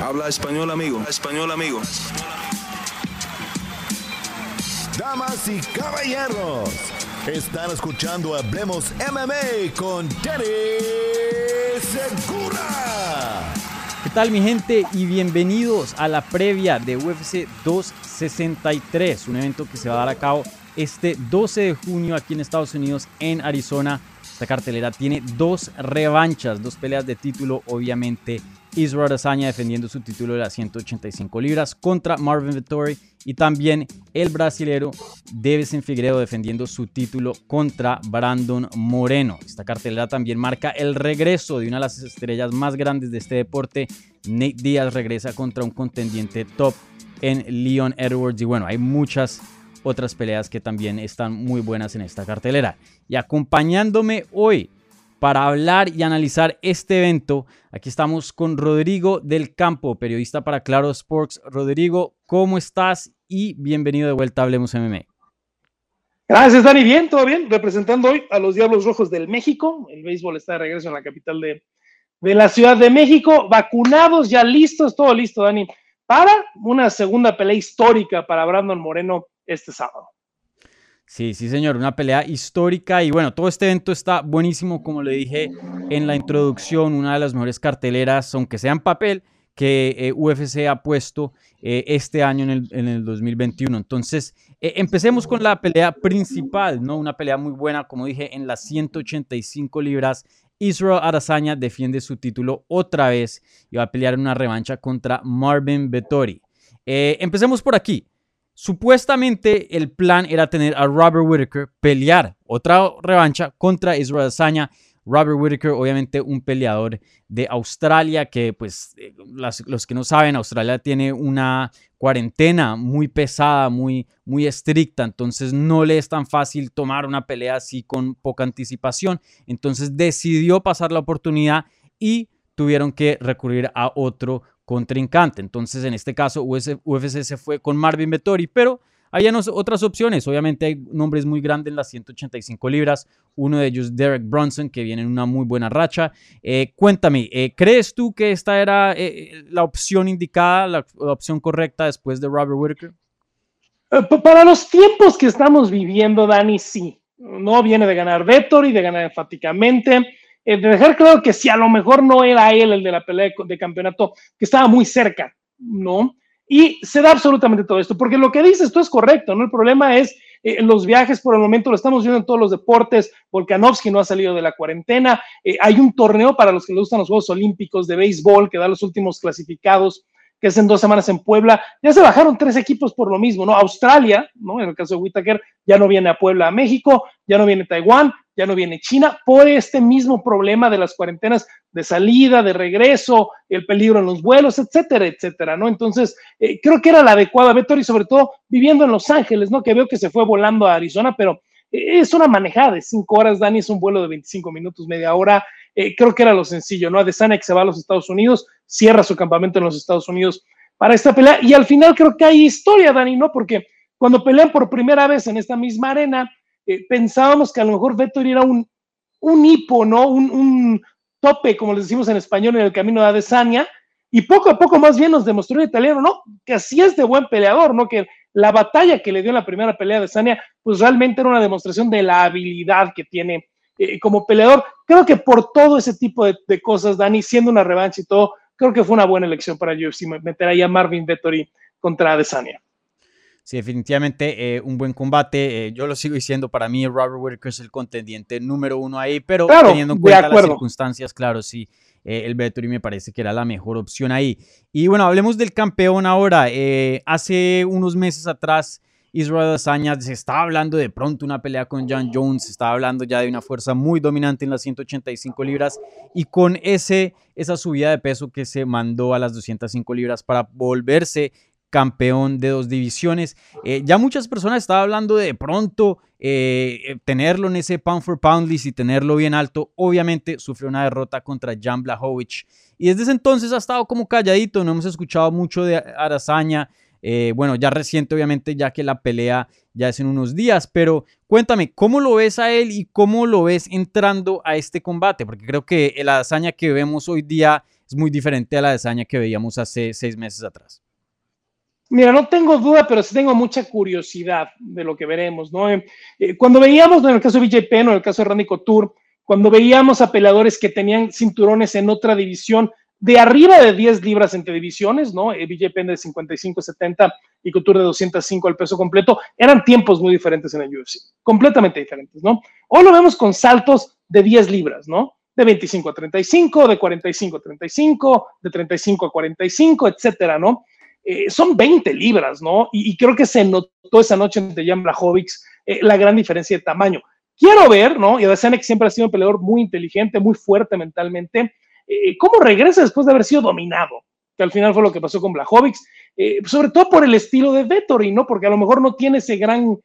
Habla español, amigo. Español, amigo. Damas y caballeros, están escuchando Hablemos MMA con Danny Segura. ¿Qué tal mi gente? Y bienvenidos a la previa de UFC 263, un evento que se va a dar a cabo este 12 de junio aquí en Estados Unidos, en Arizona. Esta cartelera tiene dos revanchas, dos peleas de título, obviamente Israel Adesanya defendiendo su título de las 185 libras contra Marvin Vettori y también el brasilero Davison Figueiredo defendiendo su título contra Brandon Moreno. Esta cartelera también marca el regreso de una de las estrellas más grandes de este deporte. Nate Diaz regresa contra un contendiente top en Leon Edwards y bueno, hay muchas otras peleas que también están muy buenas en esta cartelera. Y acompañándome hoy para hablar y analizar este evento. Aquí estamos con Rodrigo del Campo, periodista para Claro Sports. Rodrigo, ¿cómo estás? Y bienvenido de vuelta a Hablemos MMA. Gracias, Dani. Bien, todo bien. Representando hoy a los Diablos Rojos del México. El béisbol está de regreso en la capital de, de la Ciudad de México. Vacunados, ya listos, todo listo, Dani, para una segunda pelea histórica para Brandon Moreno este sábado. Sí, sí, señor, una pelea histórica y bueno, todo este evento está buenísimo, como le dije en la introducción, una de las mejores carteleras, aunque sea en papel, que eh, UFC ha puesto eh, este año en el, en el 2021. Entonces, eh, empecemos con la pelea principal, ¿no? Una pelea muy buena, como dije, en las 185 libras. Israel Adesanya defiende su título otra vez y va a pelear en una revancha contra Marvin Vettori. empecemos por aquí. Supuestamente el plan era tener a Robert Whitaker pelear otra revancha contra Israel Adesanya. Robert Whitaker, obviamente un peleador de Australia que, pues, eh, los que no saben, Australia tiene una cuarentena muy pesada, muy, muy estricta, entonces no le es tan fácil tomar una pelea así con poca anticipación. Entonces decidió pasar la oportunidad y tuvieron que recurrir a otro contrincante. Entonces, en este caso, UFC se fue con Marvin Vettori, pero hay otras opciones. Obviamente hay nombres muy grandes en las 185 libras. Uno de ellos, Derek Brunson, que viene en una muy buena racha. Eh, cuéntame, eh, ¿crees tú que esta era eh, la opción indicada, la, opción correcta después de Robert Whitaker? Para los tiempos que estamos viviendo, Dani, sí. No viene de ganar Vettori, de ganar enfáticamente eh, de dejar claro que si a lo mejor no era él el de la pelea de, campeonato, que estaba muy cerca, ¿no? Y se da absolutamente todo esto, porque lo que dices tú es correcto, ¿no? El problema es eh, los viajes por el momento, lo estamos viendo en todos los deportes, Volkanovski no ha salido de la cuarentena, eh, hay un torneo para los que le gustan los Juegos Olímpicos de béisbol que da los últimos clasificados que es en dos semanas en Puebla. Ya se bajaron tres equipos por lo mismo, ¿no? Australia, ¿no? En el caso de Whitaker, ya no viene a Puebla a México, ya no viene Taiwán, ya no viene China, por este mismo problema de las cuarentenas de salida, de regreso, el peligro en los vuelos, etcétera, etcétera, ¿no? Entonces, eh, creo que era la adecuada, Vettori, sobre todo viviendo en Los Ángeles, ¿no? Que veo que se fue volando a Arizona, pero eh, es una manejada de cinco horas, Dani, es un vuelo de 25 minutos, media hora. Eh, creo que era lo sencillo, ¿no? Adesanya que se va a los Estados Unidos, cierra su campamento en los Estados Unidos para esta pelea, y al final creo que hay historia, Dani, ¿no? Porque cuando pelean por primera vez en esta misma arena, eh, pensábamos que a lo mejor Vettori era un, un hipo, ¿no? Un, tope, como les decimos en español, en el camino de Adesanya, y poco a poco más bien nos demostró el italiano, ¿no? Que así es de buen peleador, ¿no? Que la batalla que le dio en la primera pelea de Adesanya, pues realmente era una demostración de la habilidad que tiene eh, como peleador. Creo que por todo ese tipo de, de, cosas, Dani, siendo una revancha y todo, creo que fue una buena elección para UFC meter ahí a Marvin Vettori contra Adesanya. Sí, definitivamente eh, un buen combate. Eh, yo lo sigo diciendo, para mí Robert Whitaker es el contendiente número uno ahí, pero teniendo en cuenta las circunstancias, claro, sí, eh, el Vettori me parece que era la mejor opción ahí. Y bueno, hablemos del campeón ahora. hace unos meses atrás, Israel Adesanya se estaba hablando de pronto una pelea con John Jones, se estaba hablando ya de una fuerza muy dominante en las 185 libras y con ese, esa subida de peso que se mandó a las 205 libras para volverse campeón de dos divisiones. Eh, ya muchas personas estaban hablando de, pronto eh, tenerlo en ese pound for pound list y tenerlo bien alto. Obviamente sufrió una derrota contra Jan Blachowicz y desde ese entonces ha estado como calladito, no hemos escuchado mucho de Arazaña. Eh, bueno, ya reciente obviamente ya que la pelea ya es en unos días, pero cuéntame, ¿cómo lo ves a él y cómo lo ves entrando a este combate? Porque creo que la hazaña que vemos hoy día es muy diferente a la Desaña que veíamos hace seis meses atrás. Mira, no tengo duda, pero sí tengo mucha curiosidad de lo que veremos, ¿no? Eh, eh, cuando veíamos, en el caso de Vijay Penn o en el caso de Randy Couture, cuando veíamos a peleadores que tenían cinturones en otra división, de arriba de 10 libras entre divisiones, ¿no? Eh, BJ Penn de 55, 70 y Couture de 205 al peso completo, eran tiempos muy diferentes en el UFC, completamente diferentes, ¿no? Hoy lo vemos con saltos de 10 libras, ¿no? De 25 a 35, de 45 a 35, de 35 a 45, etcétera, ¿no? Eh, son 20 libras, ¿no? Y, creo que se notó esa noche entre Jan Blachowicz eh, la gran diferencia de tamaño. Quiero ver, ¿no? Y Adesanya que siempre ha sido un peleador muy inteligente, muy fuerte mentalmente, eh, ¿cómo regresa después de haber sido dominado? Que al final fue lo que pasó con Blachowicz, sobre todo por el estilo de Vettori, ¿no? Porque a lo mejor no tiene ese gran,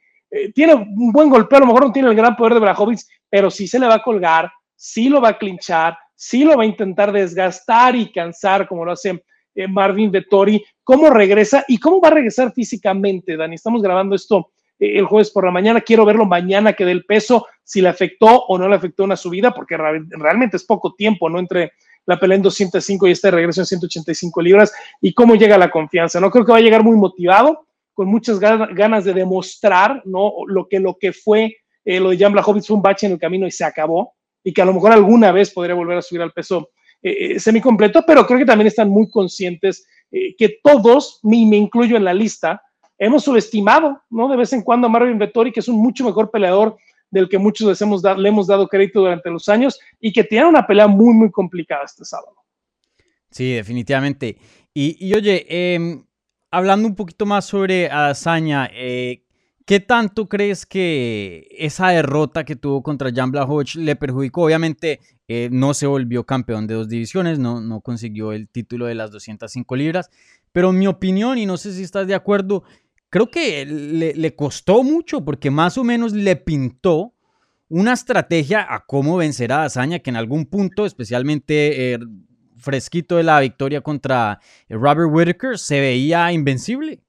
tiene un buen golpeo, a lo mejor no tiene el gran poder de Blachowicz, pero sí se le va a colgar, sí lo va a clinchar, sí lo va a intentar desgastar y cansar, como lo hace Marvin Vettori. ¿Cómo regresa y cómo va a regresar físicamente, Dani? Estamos grabando esto el jueves por la mañana. Quiero verlo mañana que dé el peso, si le afectó o no le afectó una subida, porque realmente es poco tiempo, ¿no? Entre la pelea en 205 y este regreso en 185 libras y cómo llega la confianza. No creo que va a llegar muy motivado, con muchas ganas de demostrar ¿no? lo, que, lo que fue eh, lo de Jan Blachowicz fue un bache en el camino y se acabó y que a lo mejor alguna vez podría volver a subir al peso eh, eh semicompleto, pero creo que también están muy conscientes eh, que todos, me, me incluyo en la lista, hemos subestimado, ¿no? De vez en cuando a Marvin Vettori, que es un mucho mejor peleador del que muchos hemos le hemos dado crédito durante los años y que tiene una pelea muy, muy complicada este sábado. Sí, definitivamente. Y, oye, em, hablando un poquito más sobre Azaña, eh, ¿qué tanto crees que esa derrota que tuvo contra Jan Blachowicz le perjudicó? Obviamente eh, no se volvió campeón de dos divisiones, no, no consiguió el título de las 205 libras, pero en mi opinión, y no sé si estás de acuerdo, creo que le, costó mucho porque más o menos le pintó una estrategia a cómo vencer a Dazaña que en algún punto, especialmente eh, fresquito de la victoria contra Robert Whitaker, se veía invencible.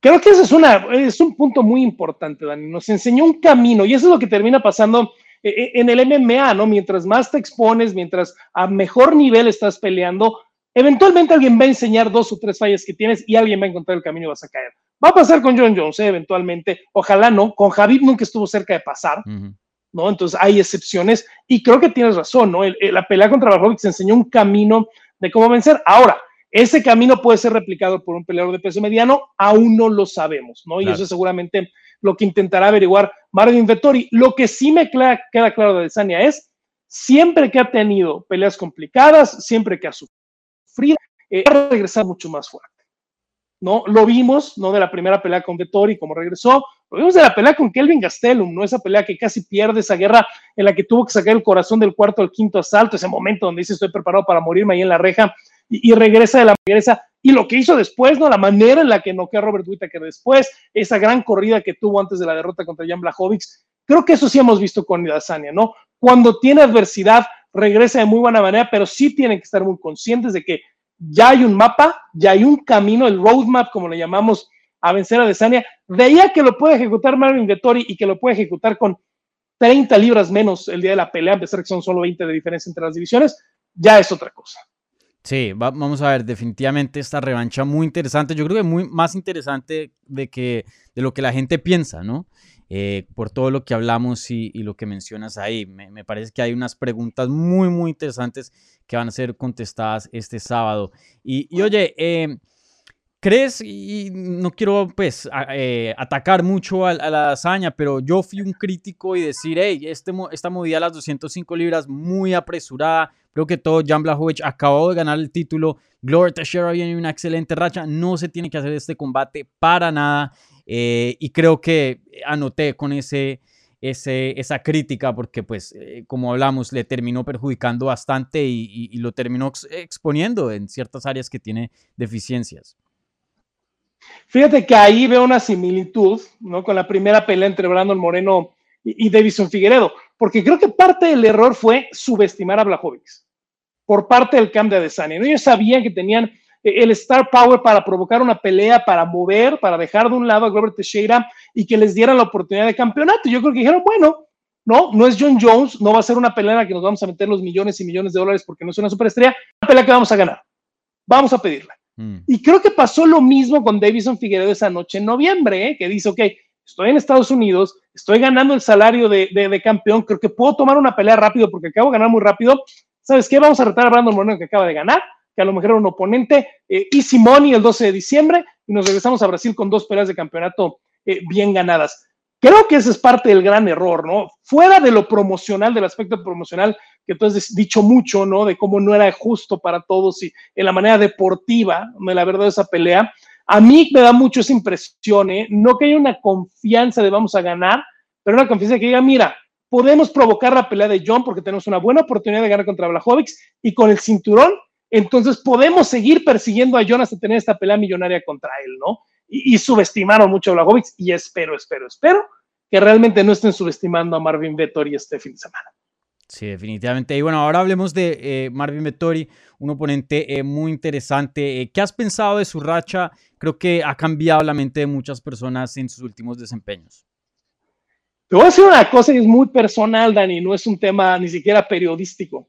Creo que ese es, una, es un punto muy importante, Dani. Nos enseñó un camino y eso es lo que termina pasando eh, en el MMA, ¿no? Mientras más te expones, mientras a mejor nivel estás peleando, Eventualmente alguien va a enseñar dos o tres fallas que tienes y alguien va a encontrar el camino y vas a caer. Va a pasar con John Jones, ¿eh? eventualmente. Ojalá no. Con Javid nunca estuvo cerca de pasar. ¿no? Entonces hay excepciones y creo que tienes razón, ¿no? la pelea contra se enseñó un camino de cómo vencer. Ahora, ese camino puede ser replicado por un peleador de peso mediano, aún no lo sabemos, ¿no? Y eso es seguramente lo que intentará averiguar Marvin Vettori. Lo que sí me queda, claro de Sania es, siempre que ha tenido peleas complicadas, siempre que ha sufrido eh, regresar mucho más fuerte. ¿no? Lo vimos, ¿no? De la primera pelea con Vettori, como regresó, lo vimos de la pelea con Kelvin Gastelum, ¿no? Esa pelea que casi pierde, esa guerra en la que tuvo que sacar el corazón del cuarto al quinto asalto, ese momento donde dice estoy preparado para morirme ahí en la reja, y, regresa de la regresa, y lo que hizo después, ¿no? La manera en la que noqueó a Robert Whittaker después, esa gran corrida que tuvo antes de la derrota contra Jan Blachowicz, creo que eso sí hemos visto con Idasania, ¿no? Cuando tiene adversidad, regresa de muy buena manera, pero sí tienen que estar muy conscientes de que ya hay un mapa, ya hay un camino, el roadmap, como le llamamos, a vencer a Desania. Veía que lo puede ejecutar Marvin Vettori y que lo puede ejecutar con 30 libras menos el día de la pelea, a pesar que son solo 20 de diferencia entre las divisiones, ya es otra cosa. Sí, vamos a ver, definitivamente esta revancha muy interesante. Yo creo que muy más interesante de, que, de lo que la gente piensa, ¿no? Eh, por todo lo que hablamos y, lo que mencionas ahí. Me, parece que hay unas preguntas muy, muy interesantes que van a ser contestadas este sábado. Y, oye, eh, ¿crees, y no quiero pues eh, atacar mucho a, la hazaña, pero yo fui un crítico y decir, hey, este, esta movida a las 205 libras muy apresurada, creo que todo Jan Blachowicz acabó de ganar el título, Gloria Teixeira viene una excelente racha, no se tiene que hacer este combate para nada. Eh, y creo que anoté con ese, ese, esa crítica porque, pues, eh, como hablamos, le terminó perjudicando bastante y, lo terminó exponiendo en ciertas áreas que tiene deficiencias. Fíjate que ahí veo una similitud ¿no? con la primera pelea entre Brandon Moreno y, Davison Figueredo, porque creo que parte del error fue subestimar a Blachowicz por parte del camp de Adesanya. Ellos sabían que tenían el star power para provocar una pelea, para mover, para dejar de un lado a Robert Teixeira y que les dieran la oportunidad de campeonato. Yo creo que dijeron, bueno, ¿no? No es John Jones, no va a ser una pelea en la que nos vamos a meter los millones y millones de dólares porque no es una superestrella, una pelea que vamos a ganar. Vamos a pedirla. Mm. Y creo que pasó lo mismo con Davison Figueredo esa noche en noviembre, ¿eh? que dice, ok, estoy en Estados Unidos, estoy ganando el salario de, de, campeón, creo que puedo tomar una pelea rápido porque acabo de ganar muy rápido. ¿Sabes qué? Vamos a retar a Brandon Moreno que acaba de ganar, que a lo mejor era un oponente, eh, Easy Money el 12 de diciembre, y nos regresamos a Brasil con dos peleas de campeonato eh, bien ganadas. Creo que ese es parte del gran error, ¿no? Fuera de lo promocional, del aspecto promocional, que tú has dicho mucho, ¿no? De cómo no era justo para todos y en la manera deportiva, de la verdad, esa pelea. A mí me da mucho esa impresión, ¿eh? No que haya una confianza de vamos a ganar, pero una confianza que diga, mira, podemos provocar la pelea de John porque tenemos una buena oportunidad de ganar contra Blachowicz y con el cinturón, entonces podemos seguir persiguiendo a John hasta tener esta pelea millonaria contra él, ¿no? Y, subestimaron mucho a Blachowicz y espero, espero, espero que realmente no estén subestimando a Marvin Vettori este fin de semana. Sí, definitivamente. Y bueno, ahora hablemos de eh, Marvin Vettori, un oponente eh, muy interesante. Eh, ¿Qué has pensado de su racha? Creo que ha cambiado la mente de muchas personas en sus últimos desempeños. Te voy a decir una cosa que es muy personal, Dani, no es un tema ni siquiera periodístico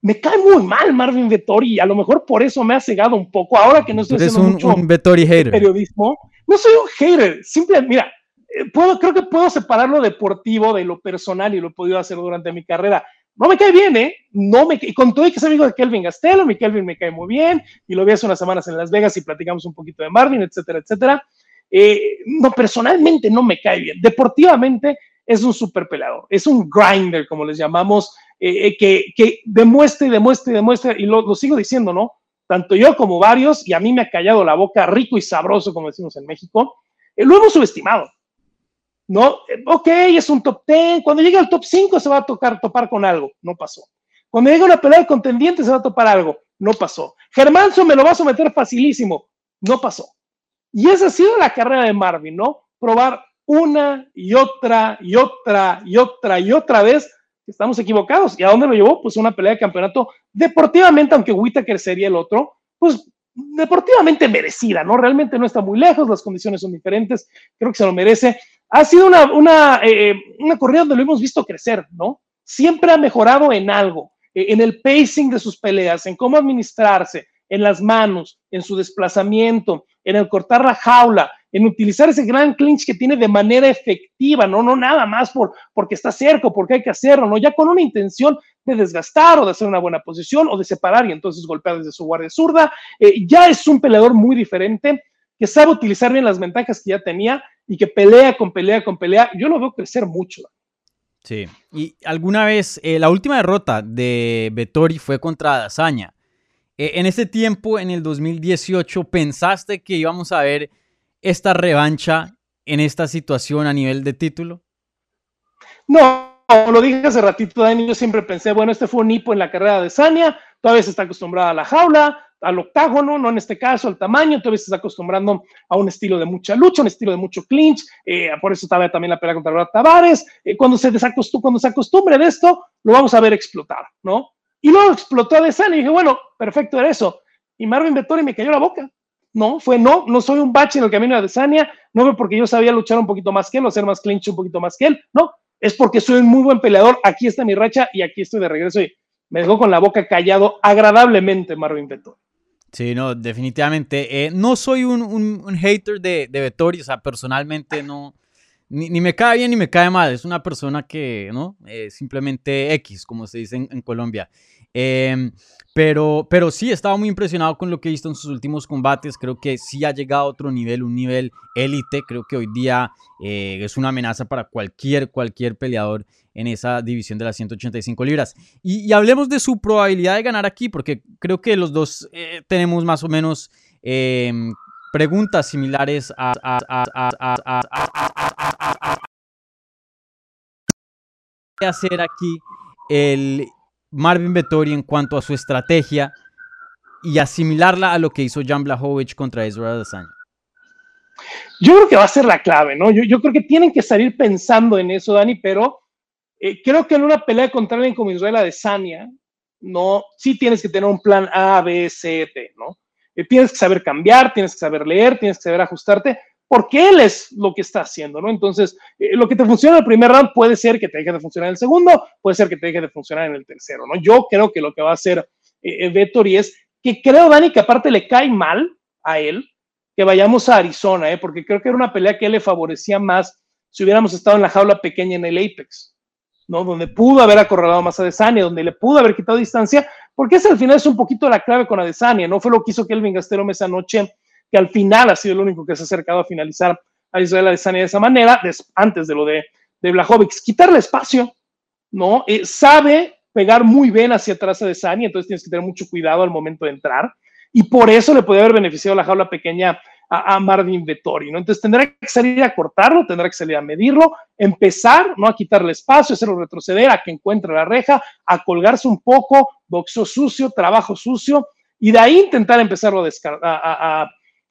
me cae muy mal Marvin Vettori y a lo mejor por eso me ha cegado un poco. Ahora que no estoy haciendo un, mucho hater. periodismo, no soy un hater. Simplemente, mira, eh, puedo, creo que puedo separar lo deportivo de lo personal y lo he podido hacer durante mi carrera. No me cae bien, ¿eh? No me, y con todo y que soy amigo de Kelvin Gastelo, mi Kelvin me cae muy bien, y lo vi hace unas semanas en Las Vegas y platicamos un poquito de Marvin, etcétera, etcétera. Eh, no, personalmente no me cae bien. Deportivamente es un super peleador, es un grinder, como les llamamos, eh, eh, que, que, demuestre y demuestre y demuestre, y lo, sigo diciendo, ¿no? Tanto yo como varios, y a mí me ha callado la boca rico y sabroso, como decimos en México, eh, lo hemos subestimado. ¿No? ok, es un top 10. Cuando llegue al top 5 se va a tocar, topar con algo. No pasó. Cuando llegue una pelea de contendiente se va a topar algo. No pasó. Germanzo me lo va a someter facilísimo. No pasó. Y esa ha sido la carrera de Marvin, ¿no? Probar una y otra y otra y otra y otra vez estamos equivocados. ¿Y a dónde lo llevó? Pues una pelea de campeonato deportivamente, aunque Whitaker sería el otro, pues deportivamente merecida, ¿no? Realmente no está muy lejos, las condiciones son diferentes, creo que se lo merece. Ha sido una, una, eh, una corrida donde lo hemos visto crecer, ¿no? Siempre ha mejorado en algo, eh, en el pacing de sus peleas, en cómo administrarse, en las manos, en su desplazamiento, en el cortar la jaula, en utilizar ese gran clinch que tiene de manera efectiva, no, no nada más por, porque está cerca, porque hay que hacerlo, no, ya con una intención de desgastar o de hacer una buena posición o de separar y entonces golpear desde su guardia zurda. Eh, ya es un peleador muy diferente que sabe utilizar bien las ventajas que ya tenía y que pelea con pelea con pelea. Yo lo veo crecer mucho. Sí, y alguna vez, eh, la última derrota de Vettori fue contra Dazaña. Eh, en ese tiempo, en el 2018, ¿pensaste que íbamos a ver esta revancha en esta situación a nivel de título? No, lo dije hace ratito, Dani, yo siempre pensé, bueno, este fue un hipo en la carrera de Sania, todavía se está acostumbrada a la jaula, al octágono, no en este caso, al tamaño, todavía se está acostumbrando a un estilo de mucha lucha, un estilo de mucho clinch, eh, por eso estaba también la pelea contra Brad Tavares, eh, cuando, se cuando se acostumbre de esto, lo vamos a ver explotar, ¿no? Y luego explotó de Sania y dije, bueno, perfecto era eso. Y Marvin Vettori me cayó la boca. No, fue no, no soy un bache en el camino de Adesanya, no fue porque yo sabía luchar un poquito más que él o más clinch un poquito más que él, no, es porque soy un muy buen peleador, aquí está mi racha y aquí estoy de regreso y me dejó con la boca callado agradablemente Marvin Vettori. Sí, no, definitivamente. Eh, no soy un, hater de, de Vettori, o sea, personalmente no, ni, me cae bien ni me cae mal, es una persona que, ¿no? Eh, simplemente X, como se dice en Colombia. Eh, pero, pero sí, estaba muy impresionado con lo que he visto en sus últimos combates. Creo que sí ha llegado a otro nivel, un nivel élite. Creo que hoy día eh, es una amenaza para cualquier, cualquier peleador en esa división de las 185 libras. Y, hablemos de su probabilidad de ganar aquí, porque creo que los dos eh, tenemos más o menos preguntas similares a, hacer aquí el Marvin Vettori en cuanto a su estrategia y asimilarla a lo que hizo Jan Blachowicz contra Israel Adesanya? Yo creo que va a ser la clave, ¿no? Yo, creo que tienen que salir pensando en eso, Dani, pero eh, creo que en una pelea contra alguien como Israel Adesanya, no, sí tienes que tener un plan A, B, C, T, ¿no? Eh, tienes que saber cambiar, tienes que saber leer, tienes que saber ajustarte, porque él es lo que está haciendo, ¿no? Entonces, eh, lo que te funciona en el primer round puede ser que te deje de funcionar en el segundo, puede ser que te deje de funcionar en el tercero, ¿no? Yo creo que lo que va a hacer eh, Vettori es que creo, Dani, que aparte le cae mal a él que vayamos a Arizona, ¿eh? porque creo que era una pelea que le favorecía más si hubiéramos estado en la jaula pequeña en el Apex, ¿no? Donde pudo haber acorralado más a Adesanya, donde le pudo haber quitado distancia, porque ese al final es un poquito la clave con Adesanya, no fue lo que hizo Kelvin Gastelum esa noche, que al final ha sido el único que se ha acercado a finalizar a Israel Adesanya de esa manera, antes de lo de, de Blajovic, quitarle espacio, ¿no? Eh, sabe pegar muy bien hacia atrás a Adesanya, entonces tienes que tener mucho cuidado al momento de entrar y por eso le puede haber beneficiado la jaula pequeña a, Marvin Vettori, ¿no? Entonces tendrá que salir a cortarlo, tendrá que salir a medirlo, empezar, ¿no? A quitarle espacio, hacerlo retroceder, a que encuentre la reja, a colgarse un poco, boxeo sucio, trabajo sucio, y de ahí intentar empezarlo a,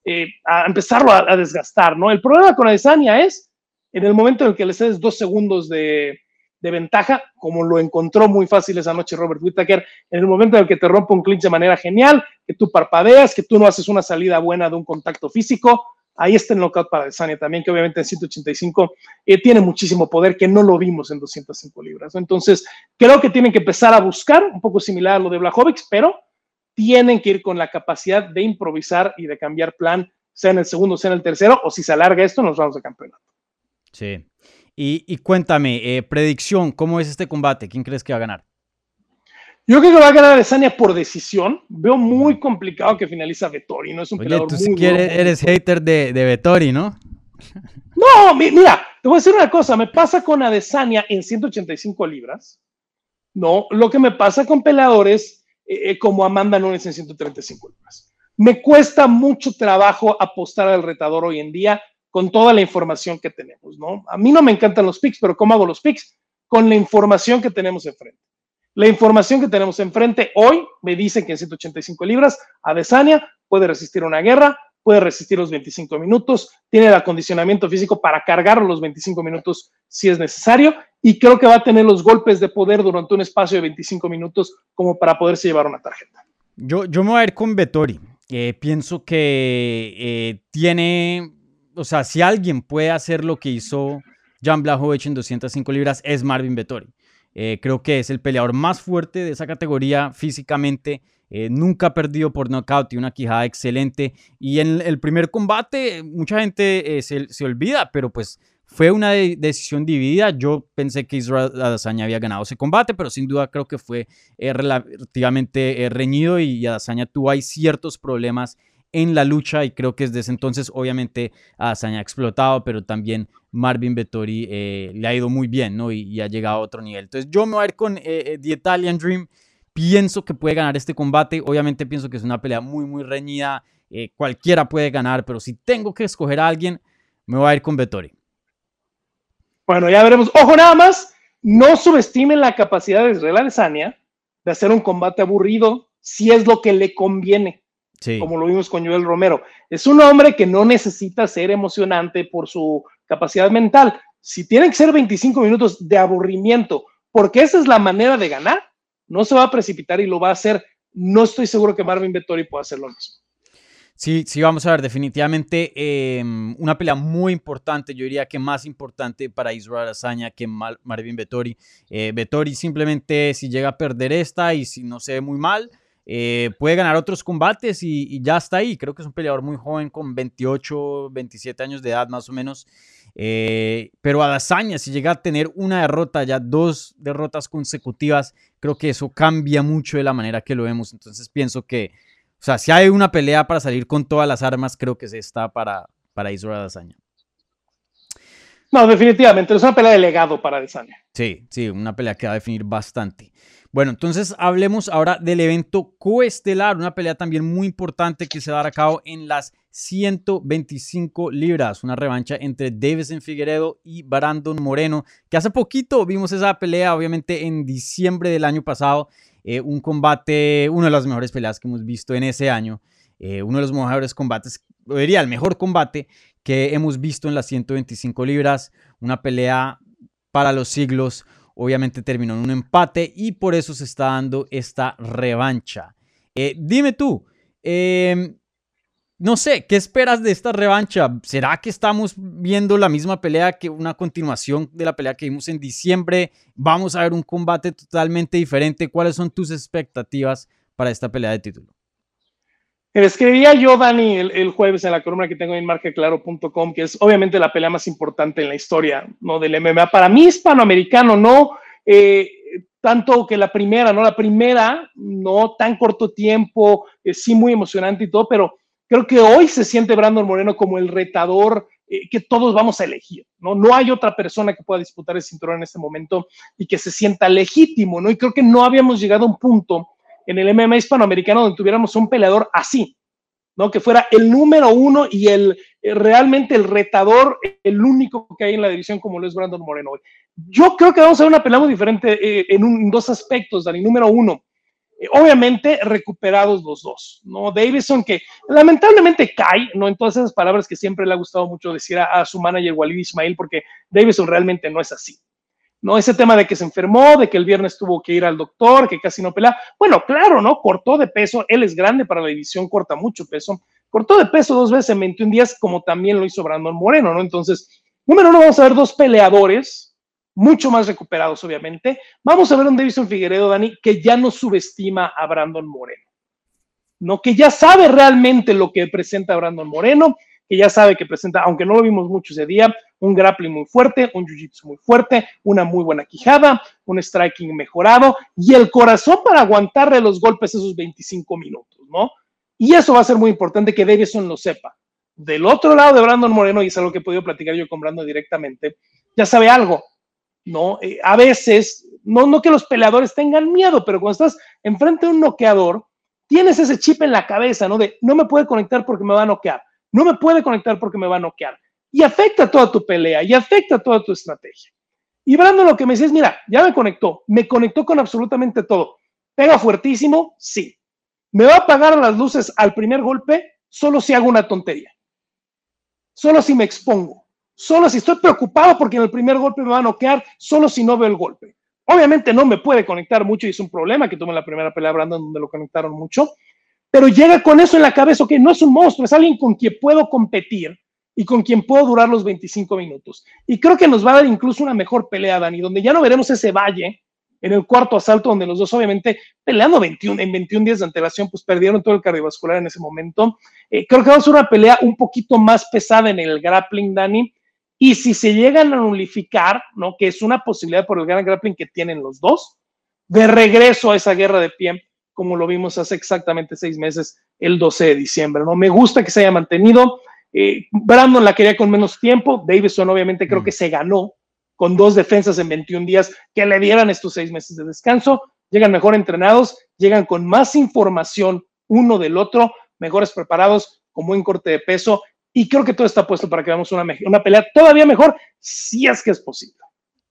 eh, empezarlo a, desgastar, ¿no? El problema con Adesanya es en el momento en el que le cedes dos segundos de, ventaja, como lo encontró muy fácil esa noche Robert Whittaker, en el momento en el que te rompe un clinch de manera genial, que tú parpadeas, que tú no haces una salida buena de un contacto físico, ahí está el knockout para Desania también, que obviamente en 185 eh, tiene muchísimo poder, que no lo vimos en 205 libras. Entonces, creo que tienen que empezar a buscar, un poco similar a lo de Blajovic, pero tienen que ir con la capacidad de improvisar y de cambiar plan, sea en el segundo, sea en el tercero, o si se alarga esto, nos vamos a campeonato. Sí. Y, cuéntame, eh, predicción, ¿cómo es este combate? ¿Quién crees que va a ganar? Yo creo que va a ganar Adesanya por decisión. Veo muy complicado que finaliza Vettori, ¿no? Es un Oye, tú si quieres, eres hater de, de Vettori, ¿no? No, mira, te voy a decir una cosa. Me pasa con Adesanya en 185 libras, ¿no? Lo que me pasa con peleadores eh, eh, como Amanda Nunes en 135 libras. Me cuesta mucho trabajo apostar al retador hoy en día con toda la información que tenemos, ¿no? A mí no me encantan los picks, pero ¿cómo hago los picks? Con la información que tenemos enfrente. La información que tenemos enfrente hoy me dice que en 185 libras Adesanya puede resistir una guerra, puede resistir los 25 minutos, tiene el acondicionamiento físico para cargar los 25 minutos si es necesario y creo que va a tener los golpes de poder durante un espacio de 25 minutos como para poderse llevar una tarjeta. Yo, yo me voy a ir con Vettori. Pienso que eh, tiene o sea, si alguien puede hacer lo que hizo Jan Blachowicz en 205 libras, es Marvin Vettori. Eh, creo que es el peleador más fuerte de esa categoría físicamente. Eh, nunca perdido por knockout y una quijada excelente. Y en el primer combate, mucha gente eh, se, olvida, pero pues fue una decisión dividida. Yo pensé que Israel Adesanya había ganado ese combate, pero sin duda creo que fue relativamente reñido y Adesanya tuvo ahí ciertos problemas en la lucha y creo que desde entonces obviamente a ha explotado, pero también Marvin Vettori eh, le ha ido muy bien, ¿no? Y, ha llegado a otro nivel. Entonces yo me voy a ir con eh, eh, The Italian Dream. Pienso que puede ganar este combate. Obviamente pienso que es una pelea muy, muy reñida. cualquiera puede ganar, pero si tengo que escoger a alguien, me voy a ir con Vettori. Bueno, ya veremos. Ojo nada más, no subestimen la capacidad de Israel Adesanya de hacer un combate aburrido si es lo que le conviene como lo vimos con Joel Romero. Es un hombre que no necesita ser emocionante por su capacidad mental. Si tienen que ser 25 minutos de aburrimiento, porque esa es la manera de ganar, no se va a precipitar y lo va a hacer. No estoy seguro que Marvin Vettori pueda hacer lo mismo. Sí, sí, vamos a ver, definitivamente em, una pelea muy importante, yo diría que más importante para Israel Azaña que Marvin Vettori. Eh, Vettori simplemente si llega a perder esta y si no se ve muy mal, eh, puede ganar otros combates y, ya está ahí. Creo que es un peleador muy joven con 28, 27 años de edad más o menos. Eh, pero a Dazaña, si llega a tener una derrota, ya dos derrotas consecutivas, creo que eso cambia mucho de la manera que lo vemos. Entonces pienso que, o sea, si hay una pelea para salir con todas las armas, creo que se está para, para Israel Dazaña. No, definitivamente, es una pelea de legado para Dazaña. Sí, sí, una pelea que va a definir bastante. Bueno, entonces hablemos ahora del evento coestelar, una pelea también muy importante que se va a dar a cabo en las 125 libras, una revancha entre Davison Figueredo y Brandon Moreno, que hace poquito vimos esa pelea, obviamente en diciembre del año pasado, eh, un combate, una de las mejores peleas que hemos visto en ese año, eh, uno de los mejores combates, diría el mejor combate que hemos visto en las 125 libras, una pelea para los siglos, Obviamente terminó en un empate y por eso se está dando esta revancha. Eh, dime tú, em, no sé, ¿qué esperas de esta revancha? ¿Será que estamos viendo la misma pelea que una continuación de la pelea que vimos en diciembre? ¿Vamos a ver un combate totalmente diferente? ¿Cuáles son tus expectativas para esta pelea de título? Escribía yo, Dani, el, jueves en la columna que tengo en marqueclaro.com, que es obviamente la pelea más importante en la historia ¿no? del MMA. Para mí, hispanoamericano, no eh, tanto que la primera, ¿no? La primera, no tan corto tiempo, eh, sí muy emocionante y todo, pero creo que hoy se siente Brandon Moreno como el retador eh, que todos vamos a elegir, ¿no? No hay otra persona que pueda disputar el cinturón en este momento y que se sienta legítimo, ¿no? Y creo que no habíamos llegado a un punto en el MMA hispanoamericano donde tuviéramos un peleador así, ¿no? Que fuera el número uno y el eh, realmente el retador, el único que hay en la división como lo es Brandon Moreno. Yo creo que vamos a ver una pelea muy diferente eh, en, dos aspectos, Dani. Número uno, eh, obviamente recuperados los dos, ¿no? Davison que lamentablemente cae, ¿no? En todas esas palabras que siempre le ha gustado mucho decir a, a su manager Walid Ismail, porque Davison realmente no es así. ¿No? Ese tema de que se enfermó, de que el viernes tuvo que ir al doctor, que casi no pelea. Bueno, claro, ¿no? Cortó de peso, él es grande para la división, corta mucho peso. Cortó de peso dos veces en 21 días, como también lo hizo Brandon Moreno, ¿no? Entonces, número uno, vamos a ver dos peleadores mucho más recuperados, obviamente. Vamos a ver un Davison Figueredo, Dani, que ya no subestima a Brandon Moreno, ¿no? Que ya sabe realmente lo que presenta Brandon Moreno, que ya sabe que presenta, aunque no lo vimos mucho ese día, un grappling muy fuerte, un jiu-jitsu muy fuerte, una muy buena quijada, un striking mejorado y el corazón para aguantarle los golpes esos 25 minutos, ¿no? Y eso va a ser muy importante que Davison lo sepa. Del otro lado de Brandon Moreno, y es algo que he podido platicar yo con Brandon directamente, ya sabe algo, ¿no? Eh, a veces, no, no que los peleadores tengan miedo, pero cuando estás enfrente de un noqueador, tienes ese chip en la cabeza, ¿no? De no me puede conectar porque me va a noquear, no me puede conectar porque me va a noquear y afecta toda tu pelea y afecta toda tu estrategia. Y Brandon lo que me dice es, mira, ya me conectó, me conectó con absolutamente todo. Pega fuertísimo, sí. Me va a apagar las luces al primer golpe solo si hago una tontería. Solo si me expongo. Solo si estoy preocupado porque en el primer golpe me va a noquear, solo si no veo el golpe. Obviamente no me puede conectar mucho y es un problema que tuve en la primera pelea Brandon donde lo conectaron mucho, pero llega con eso en la cabeza, que no es un monstruo, es alguien con quien puedo competir y con quien puedo durar los 25 minutos. Y creo que nos va a dar incluso una mejor pelea, Dani, donde ya no veremos ese valle en el cuarto asalto, donde los dos obviamente peleando 21, en 21 días de antelación, pues perdieron todo el cardiovascular en ese momento. Eh, creo que vamos a una pelea un poquito más pesada en el grappling, Dani. Y si se llegan a unificar, ¿no? Que es una posibilidad por el gran grappling que tienen los dos, de regreso a esa guerra de pie, como lo vimos hace exactamente seis meses, el 12 de diciembre, ¿no? Me gusta que se haya mantenido. Eh, Brandon la quería con menos tiempo. Davison obviamente creo mm. que se ganó con dos defensas en 21 días que le dieran estos seis meses de descanso. Llegan mejor entrenados, llegan con más información uno del otro, mejores preparados, con buen corte de peso. Y creo que todo está puesto para que veamos una, una pelea todavía mejor, si es que es posible.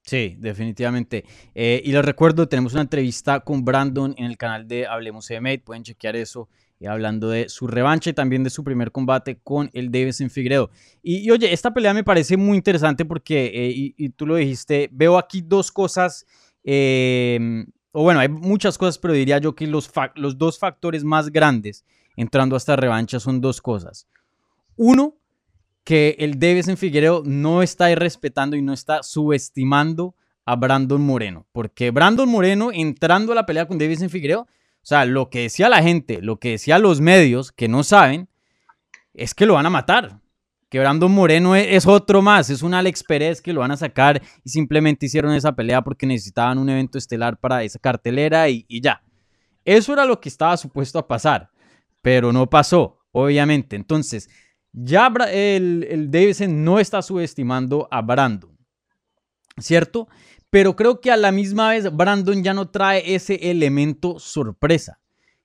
Sí, definitivamente. Eh, y les recuerdo, tenemos una entrevista con Brandon en el canal de Hablemos MMA, pueden chequear eso hablando de su revancha y también de su primer combate con el Davison Figueiredo. Y, oye, esta pelea me parece muy interesante porque, eh, y, tú lo dijiste, veo aquí dos cosas, eh, o bueno, hay muchas cosas, pero diría yo que los, los dos factores más grandes entrando a esta revancha son dos cosas. Uno, que el Davison Figueiredo no está respetando y no está subestimando a Brandon Moreno, porque Brandon Moreno entrando a la pelea con Davison Figueiredo o sea, lo que decía la gente, lo que decía los medios que no saben, es que lo van a matar. Que Brandon Moreno e-, es, otro más, es un Alex Pérez que lo van a sacar y simplemente hicieron esa pelea porque necesitaban un evento estelar para esa cartelera y, ya. Eso era lo que estaba supuesto a pasar, pero no pasó, obviamente. Entonces, ya el, el Davidson no está subestimando a Brandon, ¿cierto? pero creo que a la misma vez Brandon ya no trae ese elemento sorpresa,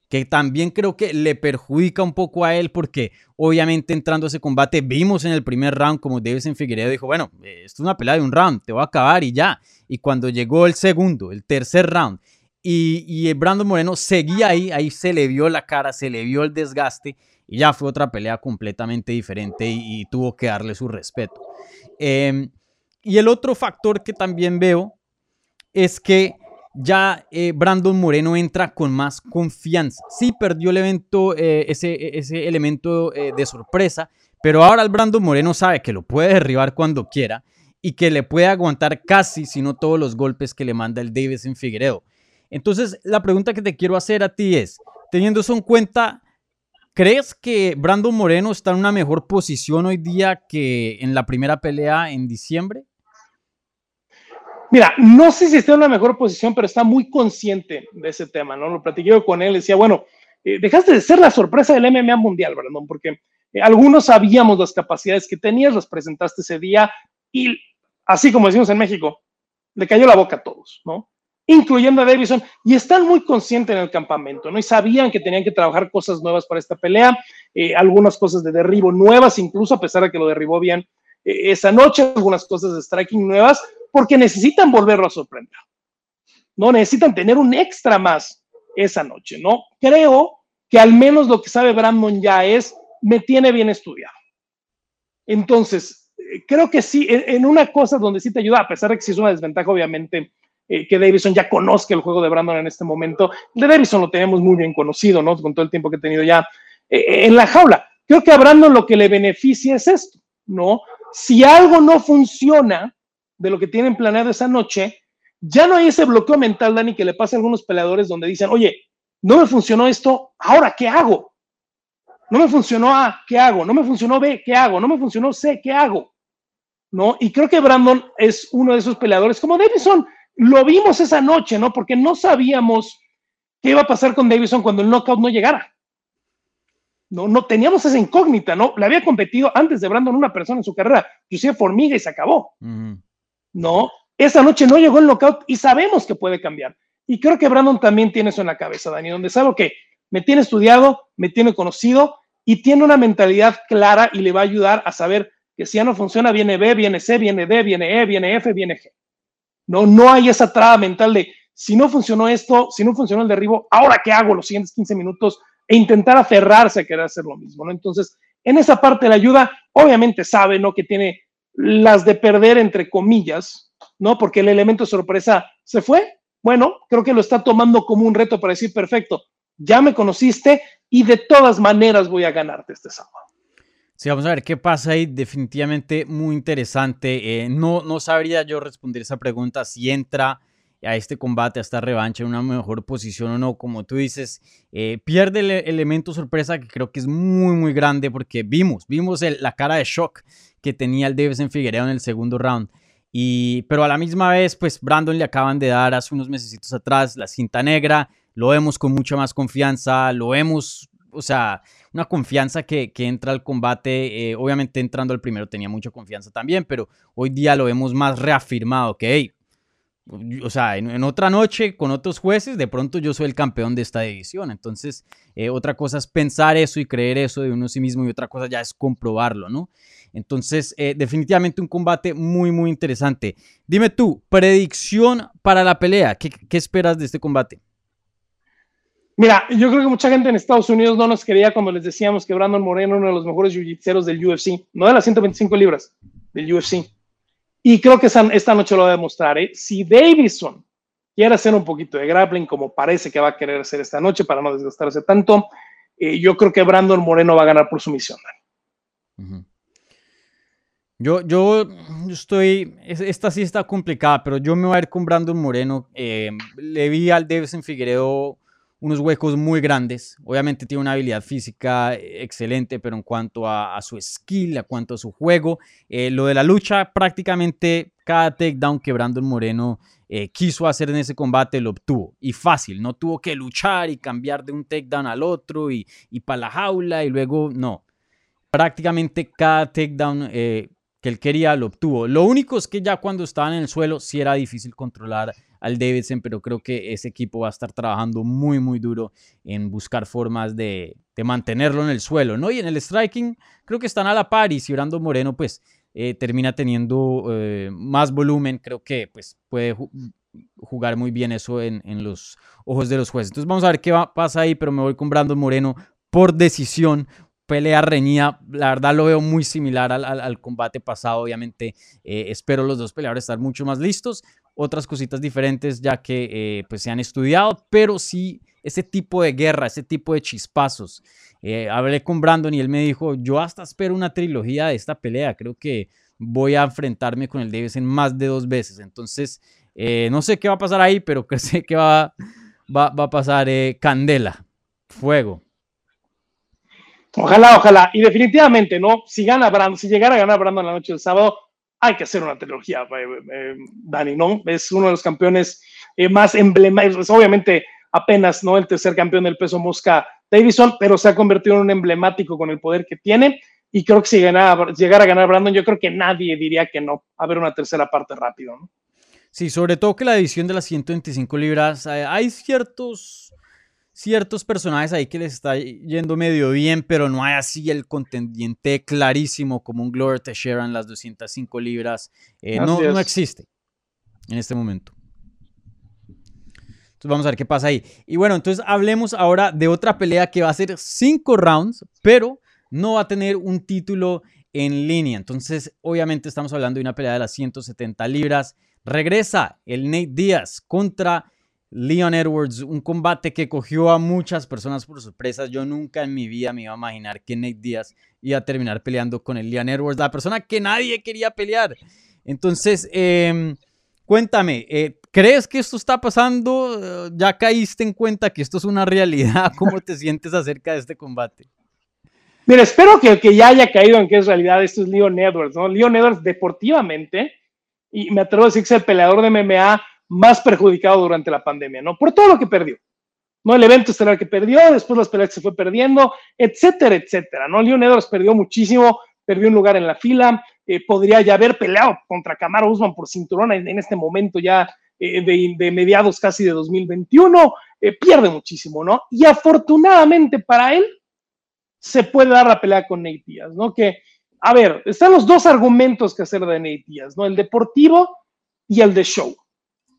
que también creo que le perjudica un poco a él porque obviamente entrando a ese combate vimos en el primer round como en Figueredo dijo, bueno, esto es una pelea de un round, te voy a acabar y ya. Y cuando llegó el segundo, el tercer round, y, y Brandon Moreno seguía ahí, ahí se le vio la cara, se le vio el desgaste y ya fue otra pelea completamente diferente y, tuvo que darle su respeto. Eh, y el otro factor que también veo es que ya eh, Brandon Moreno entra con más confianza. Sí perdió el evento, eh, ese, ese, elemento eh, de sorpresa, pero ahora el Brandon Moreno sabe que lo puede derribar cuando quiera y que le puede aguantar casi, si no todos los golpes que le manda el Davis en Figueredo. Entonces, la pregunta que te quiero hacer a ti es, teniendo eso en cuenta, ¿crees que Brandon Moreno está en una mejor posición hoy día que en la primera pelea en diciembre? Mira, no sé si está en una mejor posición, pero está muy consciente de ese tema, ¿no? Lo platiqué con él, decía, bueno, eh, dejaste de ser la sorpresa del MMA mundial, Brandon, porque eh, algunos sabíamos las capacidades que tenías, las presentaste ese día y así como decimos en México, le cayó la boca a todos, ¿no? Incluyendo a Davison, y están muy conscientes en el campamento, ¿no? Y sabían que tenían que trabajar cosas nuevas para esta pelea, eh, algunas cosas de derribo nuevas, incluso a pesar de que lo derribó bien esa noche, algunas cosas de striking nuevas, porque necesitan volverlo a sorprender. No necesitan tener un extra más esa noche, ¿no? Creo que al menos lo que sabe Brandon ya es, me tiene bien estudiado. Entonces, eh, creo que sí, en una cosa donde sí te ayuda, a pesar de que sí es una desventaja, obviamente, eh, que Davison ya conozca el juego de Brandon en este momento. De Davison lo tenemos muy bien conocido, ¿no? Con todo el tiempo que he tenido ya eh, en la jaula. Creo que a Brandon lo que le beneficia es esto, ¿no? Si algo no funciona, de lo que tienen planeado esa noche, ya no hay ese bloqueo mental, Dani, que le pasa a algunos peleadores donde dicen, oye, no me funcionó esto, ahora ¿qué hago? No me funcionó A, ¿qué hago? No me funcionó B, ¿qué hago? No me funcionó C, ¿qué hago? ¿No? Y creo que Brandon es uno de esos peleadores, como Davison, lo vimos esa noche, ¿no? Porque no sabíamos qué iba a pasar con Davison cuando el knockout no llegara. No, no teníamos esa incógnita, ¿no? Le había competido antes de Brandon una persona en su carrera, José Formiga, y se acabó. No, esa noche no llegó el knockout y sabemos que puede cambiar. Y creo que Brandon también tiene eso en la cabeza, Dani, donde sabe que me tiene estudiado, me tiene conocido y tiene una mentalidad clara y le va a ayudar a saber que si ya no funciona, viene B, viene C, viene D, viene E, viene F, viene G. No, no hay esa traba mental de si no funcionó esto, si no funcionó el derribo, ahora qué hago los siguientes 15 minutos e intentar aferrarse a querer hacer lo mismo, ¿no? Entonces, en esa parte la ayuda, obviamente sabe, ¿no? Que tiene las de perder, entre comillas, ¿no? Porque el elemento sorpresa se fue. Bueno, creo que lo está tomando como un reto para decir, perfecto, ya me conociste y de todas maneras voy a ganarte este sábado. Sí, vamos a ver qué pasa ahí. Definitivamente muy interesante. Eh, no, no sabría yo responder esa pregunta si entra a este combate, a esta revancha en una mejor posición o no. Como tú dices, eh, pierde el elemento sorpresa que creo que es muy, muy grande porque vimos, vimos la cara de shock que tenía el Davison Figueiredo en el segundo round. Y, pero a la misma vez, pues Brandon le acaban de dar hace unos meses atrás la cinta negra, lo vemos con mucha más confianza, lo vemos, o sea, una confianza que, que entra al combate, eh, obviamente entrando al primero tenía mucha confianza también, pero hoy día lo vemos más reafirmado, que, hey, o sea, en, otra noche con otros jueces, de pronto yo soy el campeón de esta división. Entonces, eh, otra cosa es pensar eso y creer eso de uno sí mismo y otra cosa ya es comprobarlo, ¿no? Entonces, eh, definitivamente un combate muy, muy interesante. Dime tú, predicción para la pelea. ¿Qué, esperas de este combate? Mira, yo creo que mucha gente en Estados Unidos no nos quería cuando les decíamos que Brandon Moreno, uno de los mejores jiu del UFC, no de las 125 libras, del UFC. Y creo que esta, noche lo va a demostrar. ¿eh? Si Davison quiere hacer un poquito de grappling, como parece que va a querer hacer esta noche para no desgastarse tanto, eh, yo creo que Brandon Moreno va a ganar por sumisión. Yo, yo estoy, esta sí está complicada, pero yo me voy a ir con Brandon Moreno. Eh, le vi al Davison Figueredo unos huecos muy grandes. Obviamente tiene una habilidad física excelente, pero en cuanto a, su skill, a cuanto a su juego, eh, lo de la lucha, prácticamente cada takedown que Brandon Moreno eh, quiso hacer en ese combate lo obtuvo. Y fácil, no tuvo que luchar y cambiar de un takedown al otro y, y para la jaula y luego no. Prácticamente cada takedown eh, que él quería lo obtuvo. Lo único es que ya cuando estaban en el suelo sí era difícil controlar al Davidson, pero creo que ese equipo va a estar trabajando muy, muy duro en buscar formas de, mantenerlo en el suelo, ¿no? Y en el striking creo que están a la par y si Brando Moreno pues eh, termina teniendo eh, más volumen, creo que pues puede jugar muy bien eso en, los ojos de los jueces. Entonces vamos a ver qué va, pasa ahí, pero me voy con Brando Moreno por decisión pelea reñida, la verdad lo veo muy similar al, combate pasado, obviamente eh, espero los dos peleadores estar mucho más listos, otras cositas diferentes ya que eh, pues se han estudiado, pero sí ese tipo de guerra, ese tipo de chispazos. Eh, hablé con Brandon y él me dijo, yo hasta espero una trilogía de esta pelea, creo que voy a enfrentarme con el en más de dos veces, entonces no sé qué va a pasar ahí, pero sé que va, va, a pasar candela, fuego. Ojalá, ojalá. Y definitivamente, ¿no? Si gana Brandon, si llegara a ganar Brandon la noche del sábado, hay que hacer una trilogía, eh, eh, Dani, ¿no? Es uno de los campeones eh, más emblemáticos, obviamente apenas, ¿no? El tercer campeón del peso mosca Davison, pero se ha convertido en un emblemático con el poder que tiene. Y creo que si ganara, llegara a ganar Brandon, yo creo que nadie diría que no. A ver una tercera parte rápido, ¿no? Sí, sobre todo que la división de las 125 libras, hay ciertos ciertos personajes ahí que les está yendo medio bien, pero no hay así el contendiente clarísimo como un Glover Teixeira en las 205 libras. Eh, no, no existe en este momento. Entonces vamos a ver qué pasa ahí. Y bueno, entonces hablemos ahora de otra pelea que va a ser cinco rounds, pero no va a tener un título en línea. Entonces, obviamente estamos hablando de una pelea de las 170 libras. Regresa el Nate Díaz contra Leon Edwards, un combate que cogió a muchas personas por sorpresa. Yo nunca en mi vida me iba a imaginar que Nate Díaz iba a terminar peleando con el Leon Edwards, la persona que nadie quería pelear. Entonces, em, cuéntame, eh, ¿crees que esto está pasando? ¿Ya caíste en cuenta que esto es una realidad? ¿Cómo te sientes acerca de este combate? Mira, espero que el que ya haya caído en que es realidad, esto es Leon Edwards, ¿no? Leon Edwards deportivamente, y me atrevo a decir que es el peleador de MMA más perjudicado durante la pandemia, ¿no? Por todo lo que perdió. ¿no? El evento estelar que perdió, después las peleas que se fue perdiendo, etcétera, etcétera, ¿no? Leon Edwards perdió muchísimo, perdió un lugar en la fila, eh, podría ya haber peleado contra Camaro Usman por cinturón en, este momento ya eh, de, mediados casi de 2021, eh, pierde muchísimo, ¿no? Y afortunadamente para él se puede dar la pelea con Nate Diaz, ¿no? Que, a ver, están los dos argumentos que hacer de Nate Diaz, ¿no? El deportivo y el de show.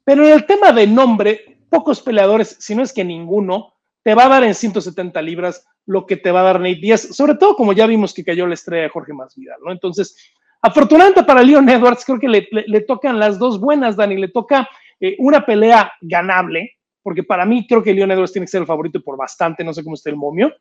Pero en el tema de nombre, pocos peleadores, si no es que ninguno, te va a dar en 170 libras lo que te va a dar Nate Díaz, sobre todo como ya vimos que cayó la estrella de Jorge Masvidal, ¿no? Entonces, afortunadamente para Leon Edwards, creo que le, tocan las dos buenas, Dani, le toca eh, una pelea ganable, porque para mí creo que Leon Edwards tiene que ser el favorito por bastante, no sé cómo está el momio,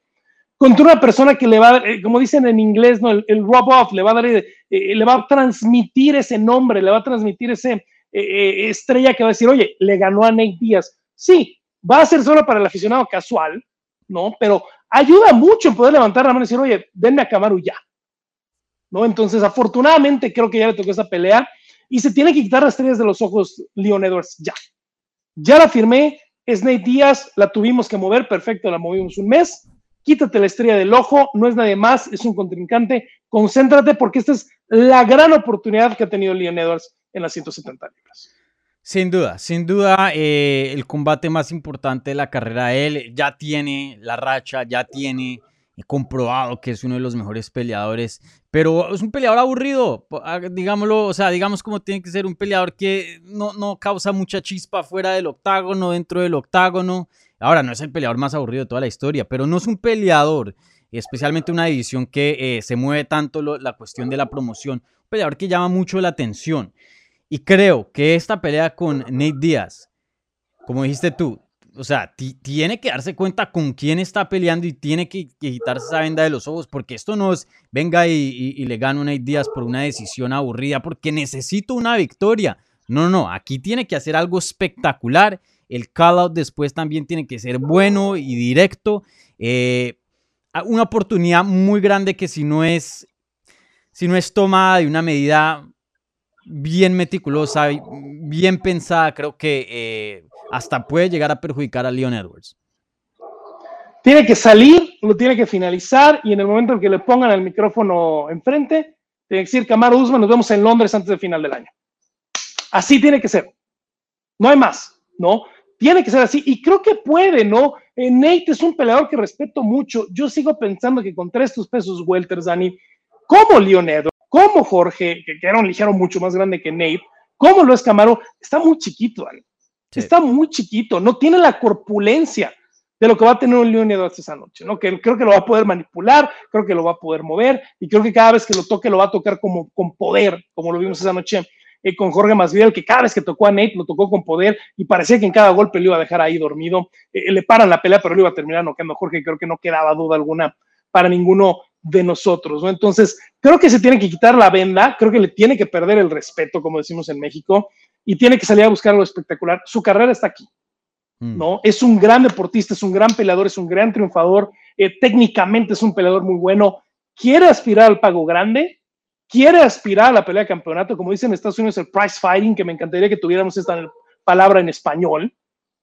contra una persona que le va a dar, eh, como dicen en inglés, ¿no? El, el rub-off, le va a dar, eh, le va a transmitir ese nombre, le va a transmitir ese, eh, eh, estrella que va a decir, oye, le ganó a Nate Díaz. Sí, va a ser solo para el aficionado casual, ¿no? Pero ayuda mucho en poder levantar la mano y decir, oye, denme a Camaru ya. ¿No? Entonces, afortunadamente, creo que ya le tocó esa pelea y se tiene que quitar las estrellas de los ojos Leon Edwards ya. Ya la firmé, es Nate Díaz, la tuvimos que mover, perfecto, la movimos un mes. Quítate la estrella del ojo, no es nadie más, es un contrincante. Concéntrate porque esta es la gran oportunidad que ha tenido Leon Edwards en las 170 libras. Sin duda, sin duda, eh, el combate más importante de la carrera de él ya tiene la racha, ya tiene comprobado que es uno de los mejores peleadores, pero es un peleador aburrido, ah, digámoslo, o sea, digamos como tiene que ser un peleador que no, no causa mucha chispa fuera del octágono, dentro del octágono. Ahora, no es el peleador más aburrido de toda la historia, pero no es un peleador, especialmente una división que eh, se mueve tanto la cuestión de la promoción, un peleador que llama mucho la atención. Y creo que esta pelea con Nate Díaz, como dijiste tú, o sea, tiene que darse cuenta con quién está peleando y tiene que, quitarse esa venda de los ojos, porque esto no es venga y, le gano Nate Díaz por una decisión aburrida, porque necesito una victoria. No, no, aquí tiene que hacer algo espectacular. El call out después también tiene que ser bueno y directo. Eh, una oportunidad muy grande que si no es, si no es tomada de una medida bien meticulosa, bien pensada, creo que eh, hasta puede llegar a perjudicar a Leon Edwards. Tiene que salir, lo tiene que finalizar y en el momento en que le pongan el micrófono enfrente, tiene que decir, Camaro Usman, nos vemos en Londres antes del final del año. Así tiene que ser. No hay más, ¿no? Tiene que ser así y creo que puede, ¿no? Eh, Nate es un peleador que respeto mucho. Yo sigo pensando que con tres estos pesos welters, Dani, como Leon Edwards, como Jorge, que, era un ligero mucho más grande que Nate, como lo es Camaro, está muy chiquito, Está muy chiquito, no tiene la corpulencia de lo que va a tener un Leon Edwards esa noche, ¿no? Que creo que lo va a poder manipular, creo que lo va a poder mover y creo que cada vez que lo toque lo va a tocar como con poder, como lo vimos esa noche eh, con Jorge Masvidal, que cada vez que tocó a Nate lo tocó con poder y parecía que en cada golpe lo iba a dejar ahí dormido. Eh, le paran la pelea, pero lo iba a terminar noqueando a Jorge, creo que no quedaba duda alguna para ninguno de nosotros, ¿no? Entonces, creo que se tiene que quitar la venda, creo que le tiene que perder el respeto, como decimos en México, y tiene que salir a buscar lo espectacular. Su carrera está aquí, mm. ¿no? Es un gran deportista, es un gran peleador, es un gran triunfador, eh, técnicamente es un peleador muy bueno, quiere aspirar al pago grande, quiere aspirar a la pelea de campeonato, como dicen en Estados Unidos, el prize fighting, que me encantaría que tuviéramos esta palabra en español,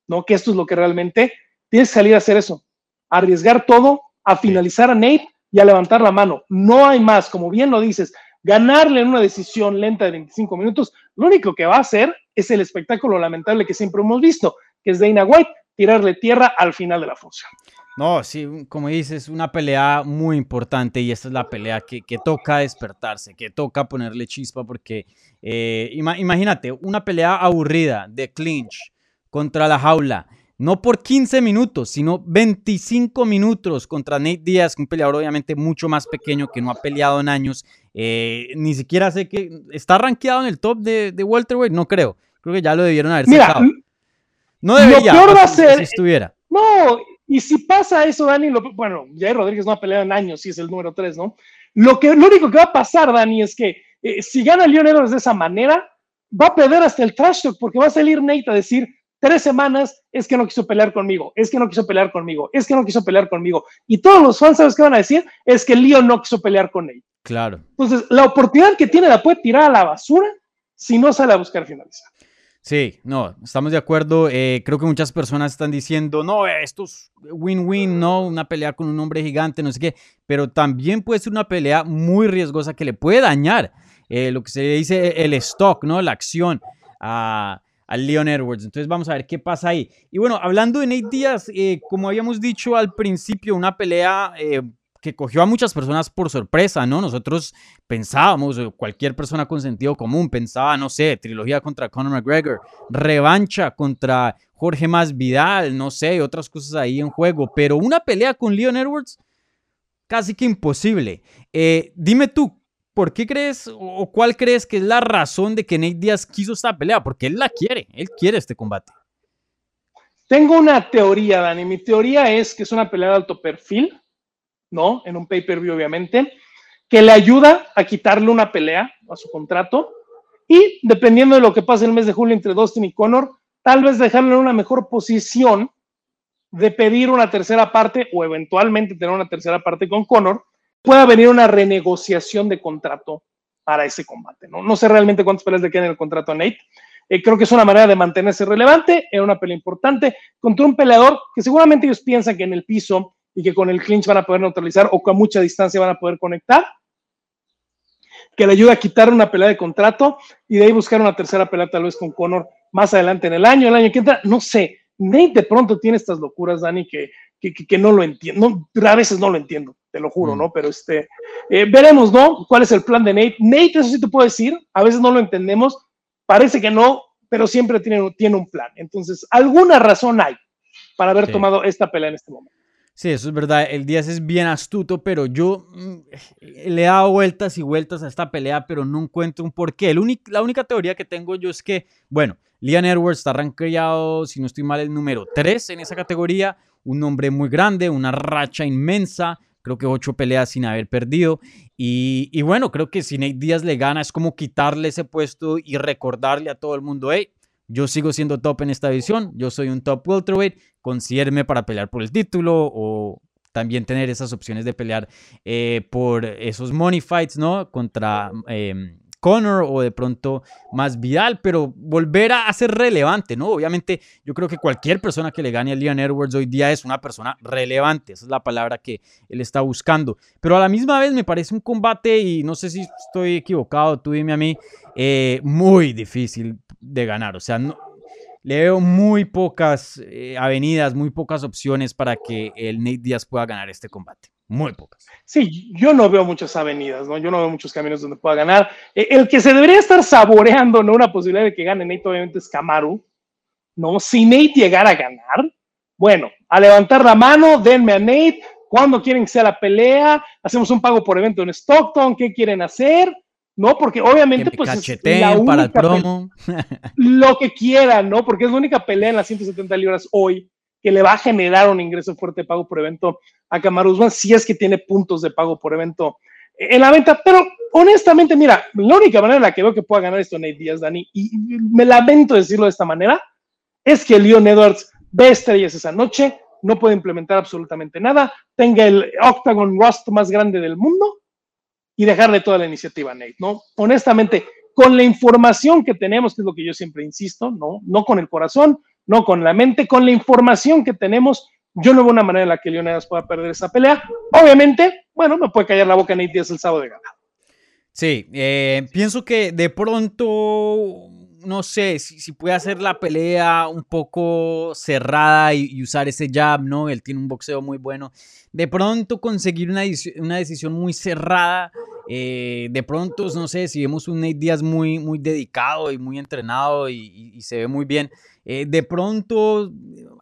¿no? Que esto es lo que realmente tienes que salir a hacer eso, arriesgar todo, a finalizar a Nate y a levantar la mano. No hay más, como bien lo dices, ganarle en una decisión lenta de 25 minutos, lo único que va a hacer es el espectáculo lamentable que siempre hemos visto, que es Dana White tirarle tierra al final de la función. No, sí, como dices, una pelea muy importante y esta es la pelea que, toca despertarse, que toca ponerle chispa porque eh, imagínate, una pelea aburrida de clinch contra la jaula, no por 15 minutos, sino 25 minutos contra Nate Díaz, un peleador obviamente mucho más pequeño que no ha peleado en años, eh, ni siquiera sé que está rankeado en el top de, de welterweight, no creo, creo que ya lo debieron haber Mira, No debería, lo peor va a ser, si estuviera. No, y si pasa eso, Dani, bueno, Jair Rodríguez no ha peleado en años, si es el número 3, ¿no? Lo, que, lo único que va a pasar, Dani, es que eh, si gana Leon Edwards de esa manera, va a perder hasta el trash talk, porque va a salir Nate a decir, tres semanas es que no quiso pelear conmigo, es que no quiso pelear conmigo, es que no quiso pelear conmigo. Y todos los fans, ¿sabes qué van a decir? Es que Leon no quiso pelear con Nate. Claro. Entonces, la oportunidad que tiene la puede tirar a la basura si no sale a buscar finalizar. Sí, no, estamos de acuerdo. Eh, creo que muchas personas están diciendo, no, esto es win-win, no, una pelea con un hombre gigante, no sé qué, pero también puede ser una pelea muy riesgosa que le puede dañar eh, lo que se dice el stock, ¿no? La acción a, Leon Edwards. Entonces vamos a ver qué pasa ahí. Y bueno, hablando de Nate Díaz, eh, como habíamos dicho al principio, una pelea que cogió a muchas personas por sorpresa, ¿no? Nosotros pensábamos, cualquier persona con sentido común pensaba, no sé, trilogía contra Conor McGregor, revancha contra Jorge Más Vidal, no sé, otras cosas ahí en juego, pero una pelea con Leon Edwards, casi que imposible. Eh, dime tú, ¿por qué crees o cuál crees que es la razón de que Nate Diaz quiso esta pelea? Porque él la quiere, él quiere este combate. Tengo una teoría, Dani. Mi teoría es que es una pelea de alto perfil ¿no? En un pay-per-view, obviamente, que le ayuda a quitarle una pelea a su contrato y, dependiendo de lo que pase el mes de julio entre Dustin y Conor, tal vez dejarle en una mejor posición de pedir una tercera parte o eventualmente tener una tercera parte con Conor, pueda venir una renegociación de contrato para ese combate. No, no sé realmente cuántas peleas le quedan en el contrato a Nate. Eh, creo que es una manera de mantenerse relevante en una pelea importante contra un peleador que seguramente ellos piensan que en el piso y que con el clinch van a poder neutralizar o con mucha distancia van a poder conectar, que le ayuda a quitar una pelea de contrato y de ahí buscar una tercera pelea tal vez con Conor más adelante en el año, el año que entra, no sé. Nate de pronto tiene estas locuras, Dani, que, que, no lo entiendo. a veces no lo entiendo, te lo juro, mm. ¿no? Pero este, eh, veremos, ¿no? ¿Cuál es el plan de Nate? Nate, eso sí te puedo decir, a veces no lo entendemos, parece que no, pero siempre tiene, tiene un plan. Entonces, alguna razón hay para haber tomado esta pelea en este momento. Sí, eso es verdad. El Díaz es bien astuto, pero yo mm, le he dado vueltas y vueltas a esta pelea, pero no encuentro un porqué. la única teoría que tengo yo es que, bueno, Liam Edwards está rankeado, si no estoy mal, el número 3 en esa categoría. Un hombre muy grande, una racha inmensa. Creo que ocho peleas sin haber perdido. Y, bueno, creo que si Nate Díaz le gana es como quitarle ese puesto y recordarle a todo el mundo, hey, yo sigo siendo top en esta división, yo soy un top welterweight, considéreme para pelear por el título o también tener esas opciones de pelear eh, por esos money fights, ¿no? Contra eh, Conor o de pronto más Vidal, pero volver a, ser relevante, ¿no? Obviamente yo creo que cualquier persona que le gane a Leon Edwards hoy día es una persona relevante, esa es la palabra que él está buscando, pero a la misma vez me parece un combate y no sé si estoy equivocado, tú dime a mí, eh, muy difícil de ganar, o sea, le veo muy pocas eh, avenidas, muy pocas opciones para que el Nate Díaz pueda ganar este combate. Muy pocas. Sí, yo no veo muchas avenidas, ¿no? Yo no veo muchos caminos donde pueda ganar. Eh, el que se debería estar saboreando, ¿no? Una posibilidad de que gane Nate, obviamente, es Kamaru, ¿no? Si Nate llegara a ganar, bueno, a levantar la mano, denme a Nate, ¿cuándo quieren que sea la pelea? Hacemos un pago por evento en Stockton, ¿qué quieren hacer? ¿No? Porque obviamente, Que pues, es la para el única promo. lo que quieran, ¿no? Porque es la única pelea en las 170 libras hoy que le va a generar un ingreso fuerte de pago por evento a Kamaru Usman si es que tiene puntos de pago por evento en la venta. Pero honestamente, mira, la única manera en la que veo que pueda ganar esto Nate Díaz, Dani, y me lamento decirlo de esta manera, es que Leon Edwards ve estrellas esa noche, no puede implementar absolutamente nada, tenga el Octagon Rust más grande del mundo y dejarle toda la iniciativa a Nate, ¿no? Honestamente, con la información que tenemos, que es lo que yo siempre insisto, ¿no? No con el corazón, no con la mente, con la información que tenemos, yo no veo una manera en la que Leonidas pueda perder esa pelea. Obviamente, bueno, me puede callar la boca Nate Díaz el sábado de ganar. Sí, eh, pienso que de pronto, no sé, si, si puede hacer la pelea un poco cerrada y, usar ese jab, ¿no? Él tiene un boxeo muy bueno. De pronto conseguir una, una decisión muy cerrada. eh, de pronto, no sé, si vemos un Nate Díaz muy, muy dedicado y muy entrenado y se ve muy bien, eh, de pronto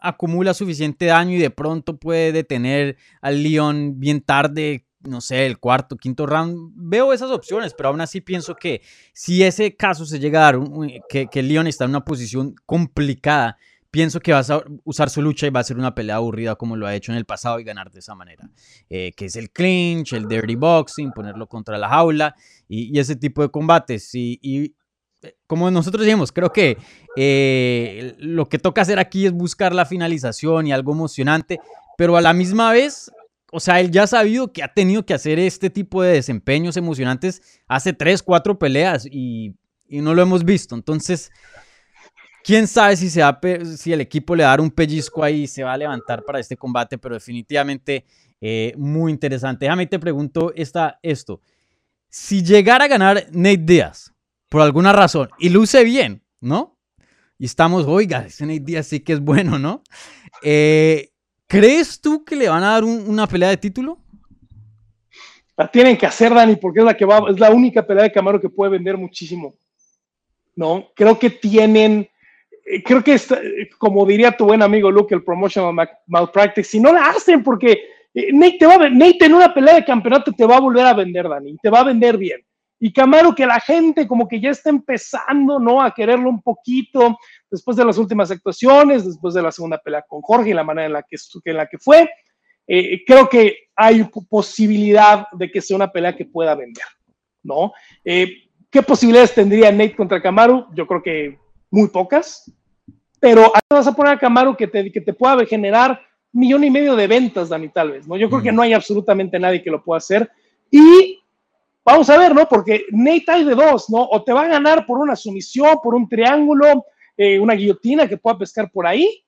acumula suficiente daño y de pronto puede detener al León bien tarde, no sé, el cuarto, quinto round. Veo esas opciones, pero aún así pienso que si ese caso se llega a dar, que, que Leon está en una posición complicada, pienso que va a usar su lucha y va a ser una pelea aburrida como lo ha hecho en el pasado y ganar de esa manera. Eh, que es el clinch, el dirty boxing, ponerlo contra la jaula y, ese tipo de combates. Y, y, eh, como nosotros decimos, creo que eh, lo que toca hacer aquí es buscar la finalización y algo emocionante, pero a la misma vez o sea, él ya ha sabido que ha tenido que hacer este tipo de desempeños emocionantes hace tres, cuatro peleas y, no lo hemos visto. Entonces, quién sabe si, se va si el equipo le va a dar un pellizco ahí y se va a levantar para este combate, pero definitivamente eh, muy interesante. Déjame te pregunto esta, esto. Si llegara a ganar Nate Díaz, por alguna razón, y luce bien, ¿no? Y estamos, oiga, ese Nate Díaz sí que es bueno, ¿no? Eh, ¿Crees tú que le van a dar un- una pelea de título? La tienen que hacer, Dani, porque es la que va, es la única pelea de Camaro que puede vender muchísimo. No, creo que tienen, eh, creo que está- eh, como diría tu buen amigo Luke, el promotional ma- malpractice, si no la hacen, porque eh, Nate, te va a, Nate en una pelea de campeonato te va a volver a vender, Dani, te va a vender bien. Y Camaro, que la gente como que ya está empezando, ¿no? A quererlo un poquito después de las últimas actuaciones, después de la segunda pelea con Jorge y la manera en la que, en la que fue. Eh, creo que hay po- posibilidad de que sea una pelea que pueda vender, ¿no? Eh, ¿Qué posibilidades tendría Nate contra Kamaru? Yo creo que muy pocas, pero ahí vas a poner a Kamaru que te, que te pueda generar millón y medio de ventas, Dani, tal vez, ¿no? Yo creo que no hay absolutamente nadie que lo pueda hacer y vamos a ver, ¿no? Porque Nate hay de dos, ¿no? O te va a ganar por una sumisión, por un triángulo, eh, una guillotina que pueda pescar por ahí,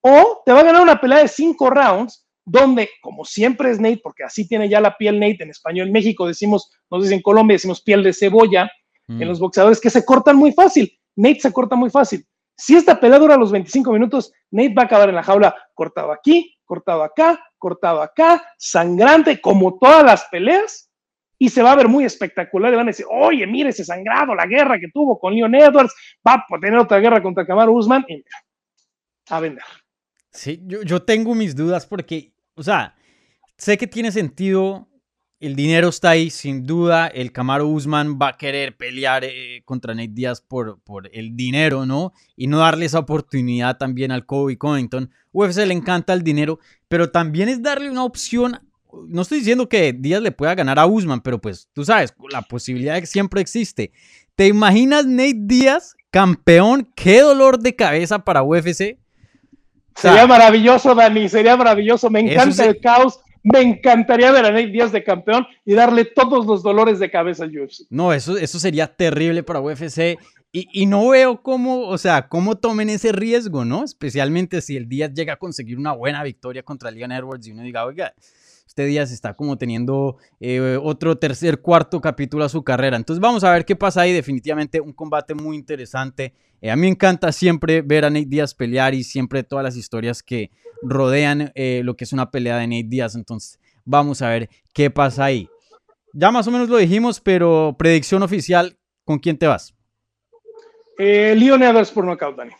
o te va a ganar una pelea de cinco rounds donde, como siempre es Nate, porque así tiene ya la piel Nate en español, en México decimos, nos dicen en Colombia, decimos piel de cebolla, Mm. en los boxeadores que se cortan muy fácil. Nate se corta muy fácil. Si esta pelea dura los 25 minutos, Nate va a acabar en la jaula cortado aquí, cortado acá, cortado acá, sangrante, como todas las peleas, y se va a ver muy espectacular. Y van a decir, oye, mire ese sangrado, la guerra que tuvo con Leon Edwards, va a tener otra guerra contra Kamaru Usman, y mira, a vender. Sí, yo, yo tengo mis dudas porque, o sea, sé que tiene sentido, el dinero está ahí, sin duda, el Camaro Usman va a querer pelear eh, contra Nate Díaz por, por el dinero, ¿no? Y no darle esa oportunidad también al Kobe Covington. UFC le encanta el dinero, pero también es darle una opción. No estoy diciendo que Díaz le pueda ganar a Usman, pero pues tú sabes, la posibilidad siempre existe. ¿Te imaginas Nate Díaz, campeón? ¿Qué dolor de cabeza para UFC? O sea, Sería maravilloso, Dani, sería maravilloso. Me encanta el caos. Me encantaría ver a Nate Díaz de campeón y darle todos los dolores de cabeza al UFC. No, eso, eso sería terrible para UFC. Y, y no veo cómo, o sea, cómo tomen ese riesgo, ¿no? Especialmente si el Díaz llega a conseguir una buena victoria contra Leon Edwards y uno diga, oiga, este Díaz está como teniendo eh, otro tercer, cuarto capítulo a su carrera. Entonces vamos a ver qué pasa ahí. Definitivamente un combate muy interesante. Eh, a mí me encanta siempre ver a Nate Díaz pelear y siempre todas las historias que rodean eh, lo que es una pelea de Nate Díaz. Entonces vamos a ver qué pasa ahí. Ya más o menos lo dijimos, pero predicción oficial, ¿con quién te vas? Leon Edwards por knockout, Dani.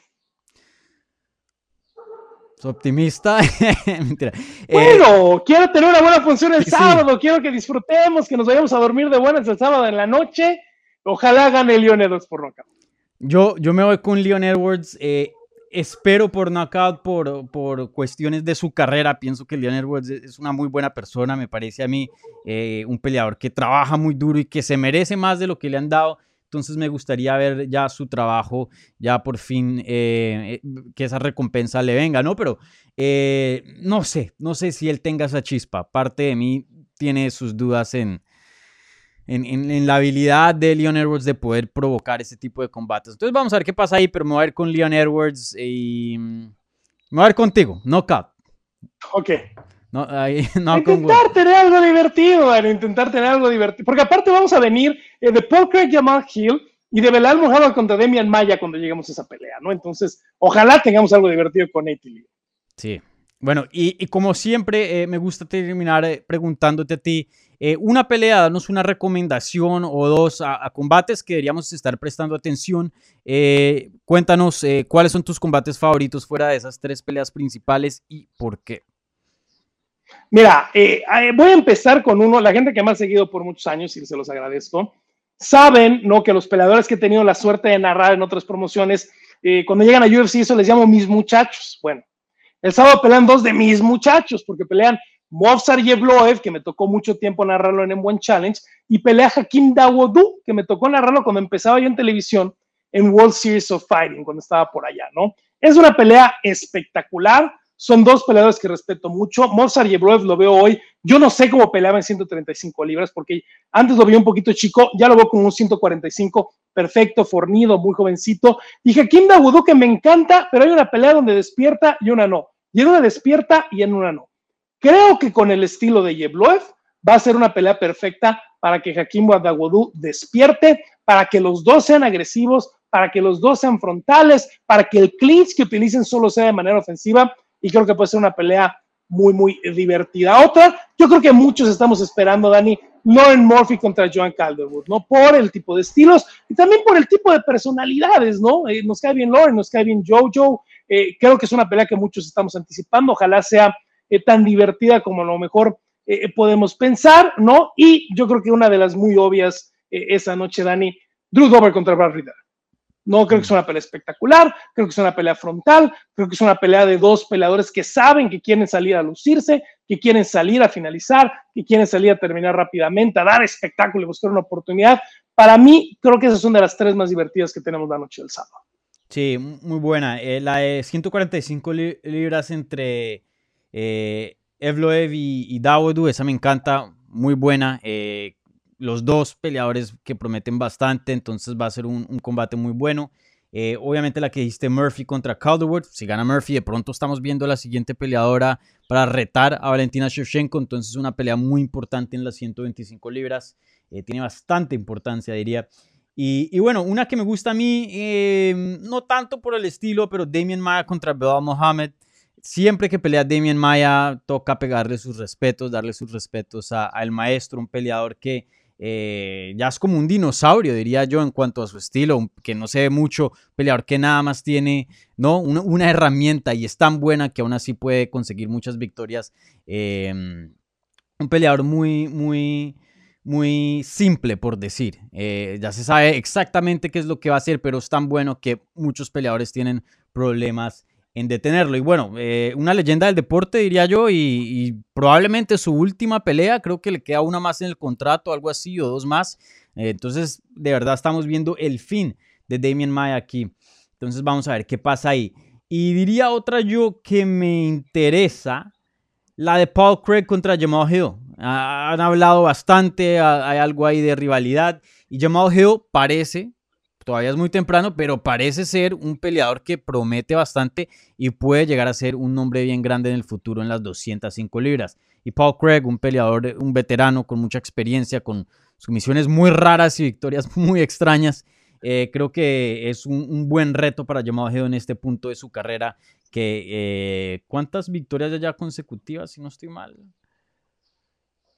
¿Sos optimista? Mentira. Eh, Bueno, quiero tener una buena función el sí. sábado, quiero que disfrutemos, que nos vayamos a dormir de buenas el sábado en la noche. Ojalá gane Leon Edwards por knockout. Yo, yo me voy con Leon Edwards. Eh, espero por knockout por, por cuestiones de su carrera. Pienso que Leon Edwards es una muy buena persona. Me parece a mí eh, un peleador que trabaja muy duro y que se merece más de lo que le han dado. Entonces me gustaría ver ya su trabajo, ya por fin eh, que esa recompensa le venga, ¿no? Pero no sé, no sé si él tenga esa chispa. Parte de mí tiene sus dudas en, en, la habilidad de Leon Edwards de poder provocar ese tipo de combates. Entonces vamos a ver qué pasa ahí, pero me voy a ir con Leon Edwards y mm, me voy a ir contigo, knockout. Ok. No, ahí, no intentar tener algo divertido, intentar tener algo divertido. Porque aparte vamos a venir eh, de Paul Craig Jamal Hill y de Belal Muhammad contra Demian Maya cuando lleguemos a esa pelea, ¿no? Entonces, ojalá tengamos algo divertido con Nate Lee. Sí. Bueno, y, como siempre, eh, me gusta terminar eh, preguntándote a ti, una pelea, danos una recomendación o dos a, combates que deberíamos estar prestando atención. Eh, cuéntanos cuáles son tus combates favoritos fuera de esas tres peleas principales y por qué. Mira, voy a empezar con uno, la gente que me ha seguido por muchos años y se los agradezco, saben ¿no? que los peleadores que he tenido la suerte de narrar en otras promociones, cuando llegan a UFC eso les llamo mis muchachos. Bueno, el sábado pelean dos de mis muchachos, porque pelean Movsar Yevloev, que me tocó mucho tiempo narrarlo en M1 Challenge, y pelea Hakim Dawodu, que me tocó narrarlo cuando empezaba yo en televisión en World Series of Fighting, cuando estaba por allá, ¿no? Es una pelea espectacular, son dos peleadores que respeto mucho. Movsar Yevloev lo veo hoy, yo no sé cómo peleaba en 135 libras, porque antes lo vi un poquito chico, ya lo veo como un 145, perfecto, fornido, muy jovencito. Y Hakim Dawodu, que me encanta, pero hay una pelea donde despierta y una no. Y en una despierta y en una no. Creo que con el estilo de Yebloev va a ser una pelea perfecta para que Hakim Wadagodú despierte, para que los dos sean agresivos, para que los dos sean frontales, para que el clinch que utilicen solo sea de manera ofensiva y creo que puede ser una pelea muy, muy divertida. Otra, yo creo que muchos estamos esperando, Dani, Lauren Murphy contra Joan Calderwood, ¿no? Por el tipo de estilos y también por el tipo de personalidades, ¿no? Eh, nos cae bien Lauren, nos cae bien Jojo. Eh, creo que es una pelea que muchos estamos anticipando. Ojalá sea eh, tan divertida como a lo mejor podemos pensar, ¿no? Y yo creo que una de las muy obvias esa noche, Dani, Drew Dober contra Brad Riddle. No creo que es una pelea espectacular, creo que es una pelea frontal, creo que es una pelea de dos peleadores que saben que quieren salir a lucirse, que quieren salir a finalizar, que quieren salir a terminar rápidamente, a dar espectáculo y buscar una oportunidad. Para mí, creo que esas son de las tres más divertidas que tenemos la noche del sábado. Sí, muy buena. la de 145 libras entre eh, Evloev y, y esa me encanta, muy buena. Eh, los dos peleadores que prometen bastante, entonces va a ser un, combate muy bueno. Eh, obviamente la que dijiste Murphy contra Calderwood, si gana Murphy, de pronto estamos viendo la siguiente peleadora para retar a Valentina Shevchenko, entonces una pelea muy importante en las 125 libras, eh, tiene bastante importancia diría. Y, bueno, una que me gusta a mí, no tanto por el estilo, pero Damien Maya contra Belal Mohamed, siempre que pelea Damien Maya, toca pegarle sus respetos, darle sus respetos al maestro, un peleador que eh, ya es como un dinosaurio, diría yo, en cuanto a su estilo, que no se ve mucho, peleador que nada más tiene ¿no? una, herramienta y es tan buena que aún así puede conseguir muchas victorias. Em, un peleador muy, muy, muy simple, por decir. Eh, ya se sabe exactamente qué es lo que va a hacer, pero es tan bueno que muchos peleadores tienen problemas en detenerlo. Y bueno, eh, una leyenda del deporte, diría yo, y, probablemente su última pelea, creo que le queda una más en el contrato, algo así, o dos más. Eh, entonces, de verdad estamos viendo el fin de Damien Maya aquí. Entonces, vamos a ver qué pasa ahí. Y diría otra yo que me interesa, la de Paul Craig contra Jamal Hill. han hablado bastante, hay algo ahí de rivalidad. Y Jamal Hill parece, Todavía es muy temprano, pero parece ser un peleador que promete bastante y puede llegar a ser un nombre bien grande en el futuro en las 205 libras. Y Paul Craig, un peleador, un veterano con mucha experiencia, con sumisiones muy raras y victorias muy extrañas. Eh, creo que es un, buen reto para Jamal Hill en este punto de su carrera. Que, eh, ¿Cuántas victorias ya consecutivas, si no estoy mal?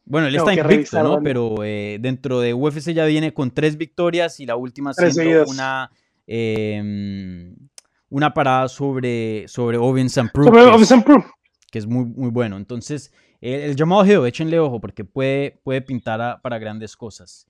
Bueno, él está invicto, ¿no? Pero eh, dentro de UFC ya viene con tres victorias y la última siendo una, em, una parada sobre, sobre Ovin Sobre Que es muy, muy bueno. Entonces, el, el Jamal Hill, échenle ojo porque puede, puede pintar para grandes cosas.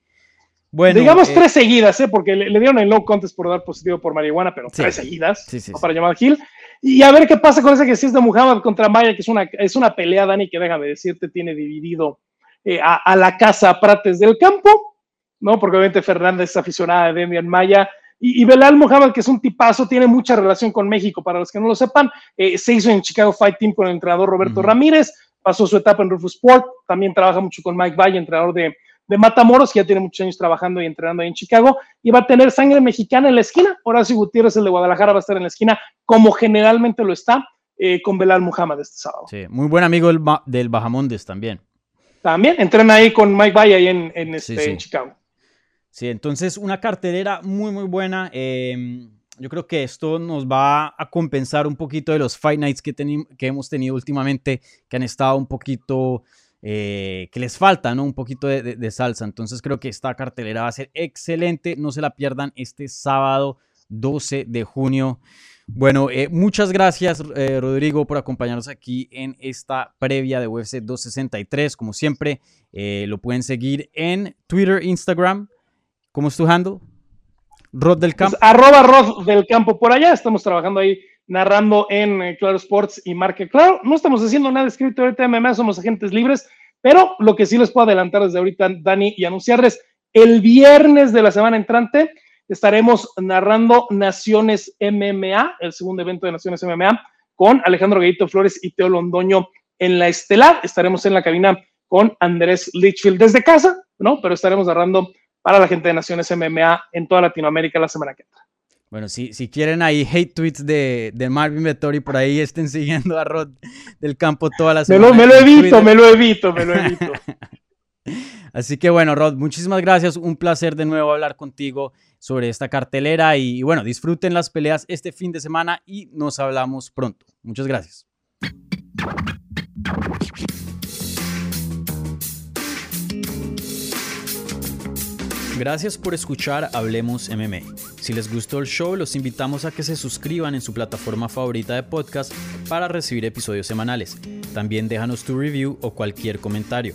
Bueno, Digamos eh, tres seguidas, ¿eh? porque le, dieron el no contest por dar positivo por marihuana, pero tres seguidas para llamar Gil. Y a ver qué pasa con ese que sí es de Muhammad contra Maya, que es una, es una pelea, Dani, que déjame decirte, tiene dividido eh, a, la casa Prates del campo, ¿no? Porque obviamente Fernández es aficionada de Demian Maya. Y, Belal Muhammad, que es un tipazo, tiene mucha relación con México, para los que no lo sepan, eh, se hizo en Chicago Fight Team con el entrenador Roberto Ramírez, pasó su etapa en Rufus Sport, también trabaja mucho con Mike Valle, entrenador de, de Matamoros, que ya tiene muchos años trabajando y entrenando ahí en Chicago, y va a tener sangre mexicana en la esquina. Horacio Gutiérrez, el de Guadalajara, va a estar en la esquina, como generalmente lo está eh, con Belal Muhammad este sábado. Sí, muy buen amigo del, del Bajamondes también. También entrena ahí con Mike Valle ahí en, en, este, Chicago. Sí, entonces una cartelera muy, muy buena. Em, yo creo que esto nos va a compensar un poquito de los Fight Nights que, que hemos tenido últimamente, que han estado un poquito, eh, que les falta, ¿no? Un poquito de, salsa. Entonces creo que esta cartelera va a ser excelente. No se la pierdan este sábado 12 de junio. Bueno, eh, muchas gracias eh, Rodrigo por acompañarnos aquí en esta previa de UFC 263. Como siempre, lo pueden seguir en Twitter, Instagram. ¿Cómo es tu handle? Rod del Campo. arroba Rod del Campo por allá. Estamos trabajando ahí narrando en eh, Claro Sports y Market Claro. No estamos haciendo nada escrito ahorita MMA, somos agentes libres, pero lo que sí les puedo adelantar desde ahorita, Dani, y anunciarles, el viernes de la semana entrante estaremos narrando Naciones MMA, el segundo evento de Naciones MMA, con Alejandro Gallito Flores y Teo Londoño en la estelar. Estaremos en la cabina con Andrés Litchfield desde casa, ¿no? Pero estaremos narrando para la gente de Naciones MMA en toda Latinoamérica la semana que entra. Bueno, si, si quieren ahí hate tweets de, de Marvin Vettori, por ahí estén siguiendo a Rod del campo todas las semanas. Me lo, evito, me lo evito, me lo evito. Así que bueno, Rod, muchísimas gracias. Un placer de nuevo hablar contigo sobre esta cartelera y bueno, disfruten las peleas este fin de semana y nos hablamos pronto. Muchas gracias. Gracias por escuchar Hablemos MMA. Si les gustó el show, los invitamos a que se suscriban en su plataforma favorita de podcast para recibir episodios semanales. También déjanos tu review o cualquier comentario.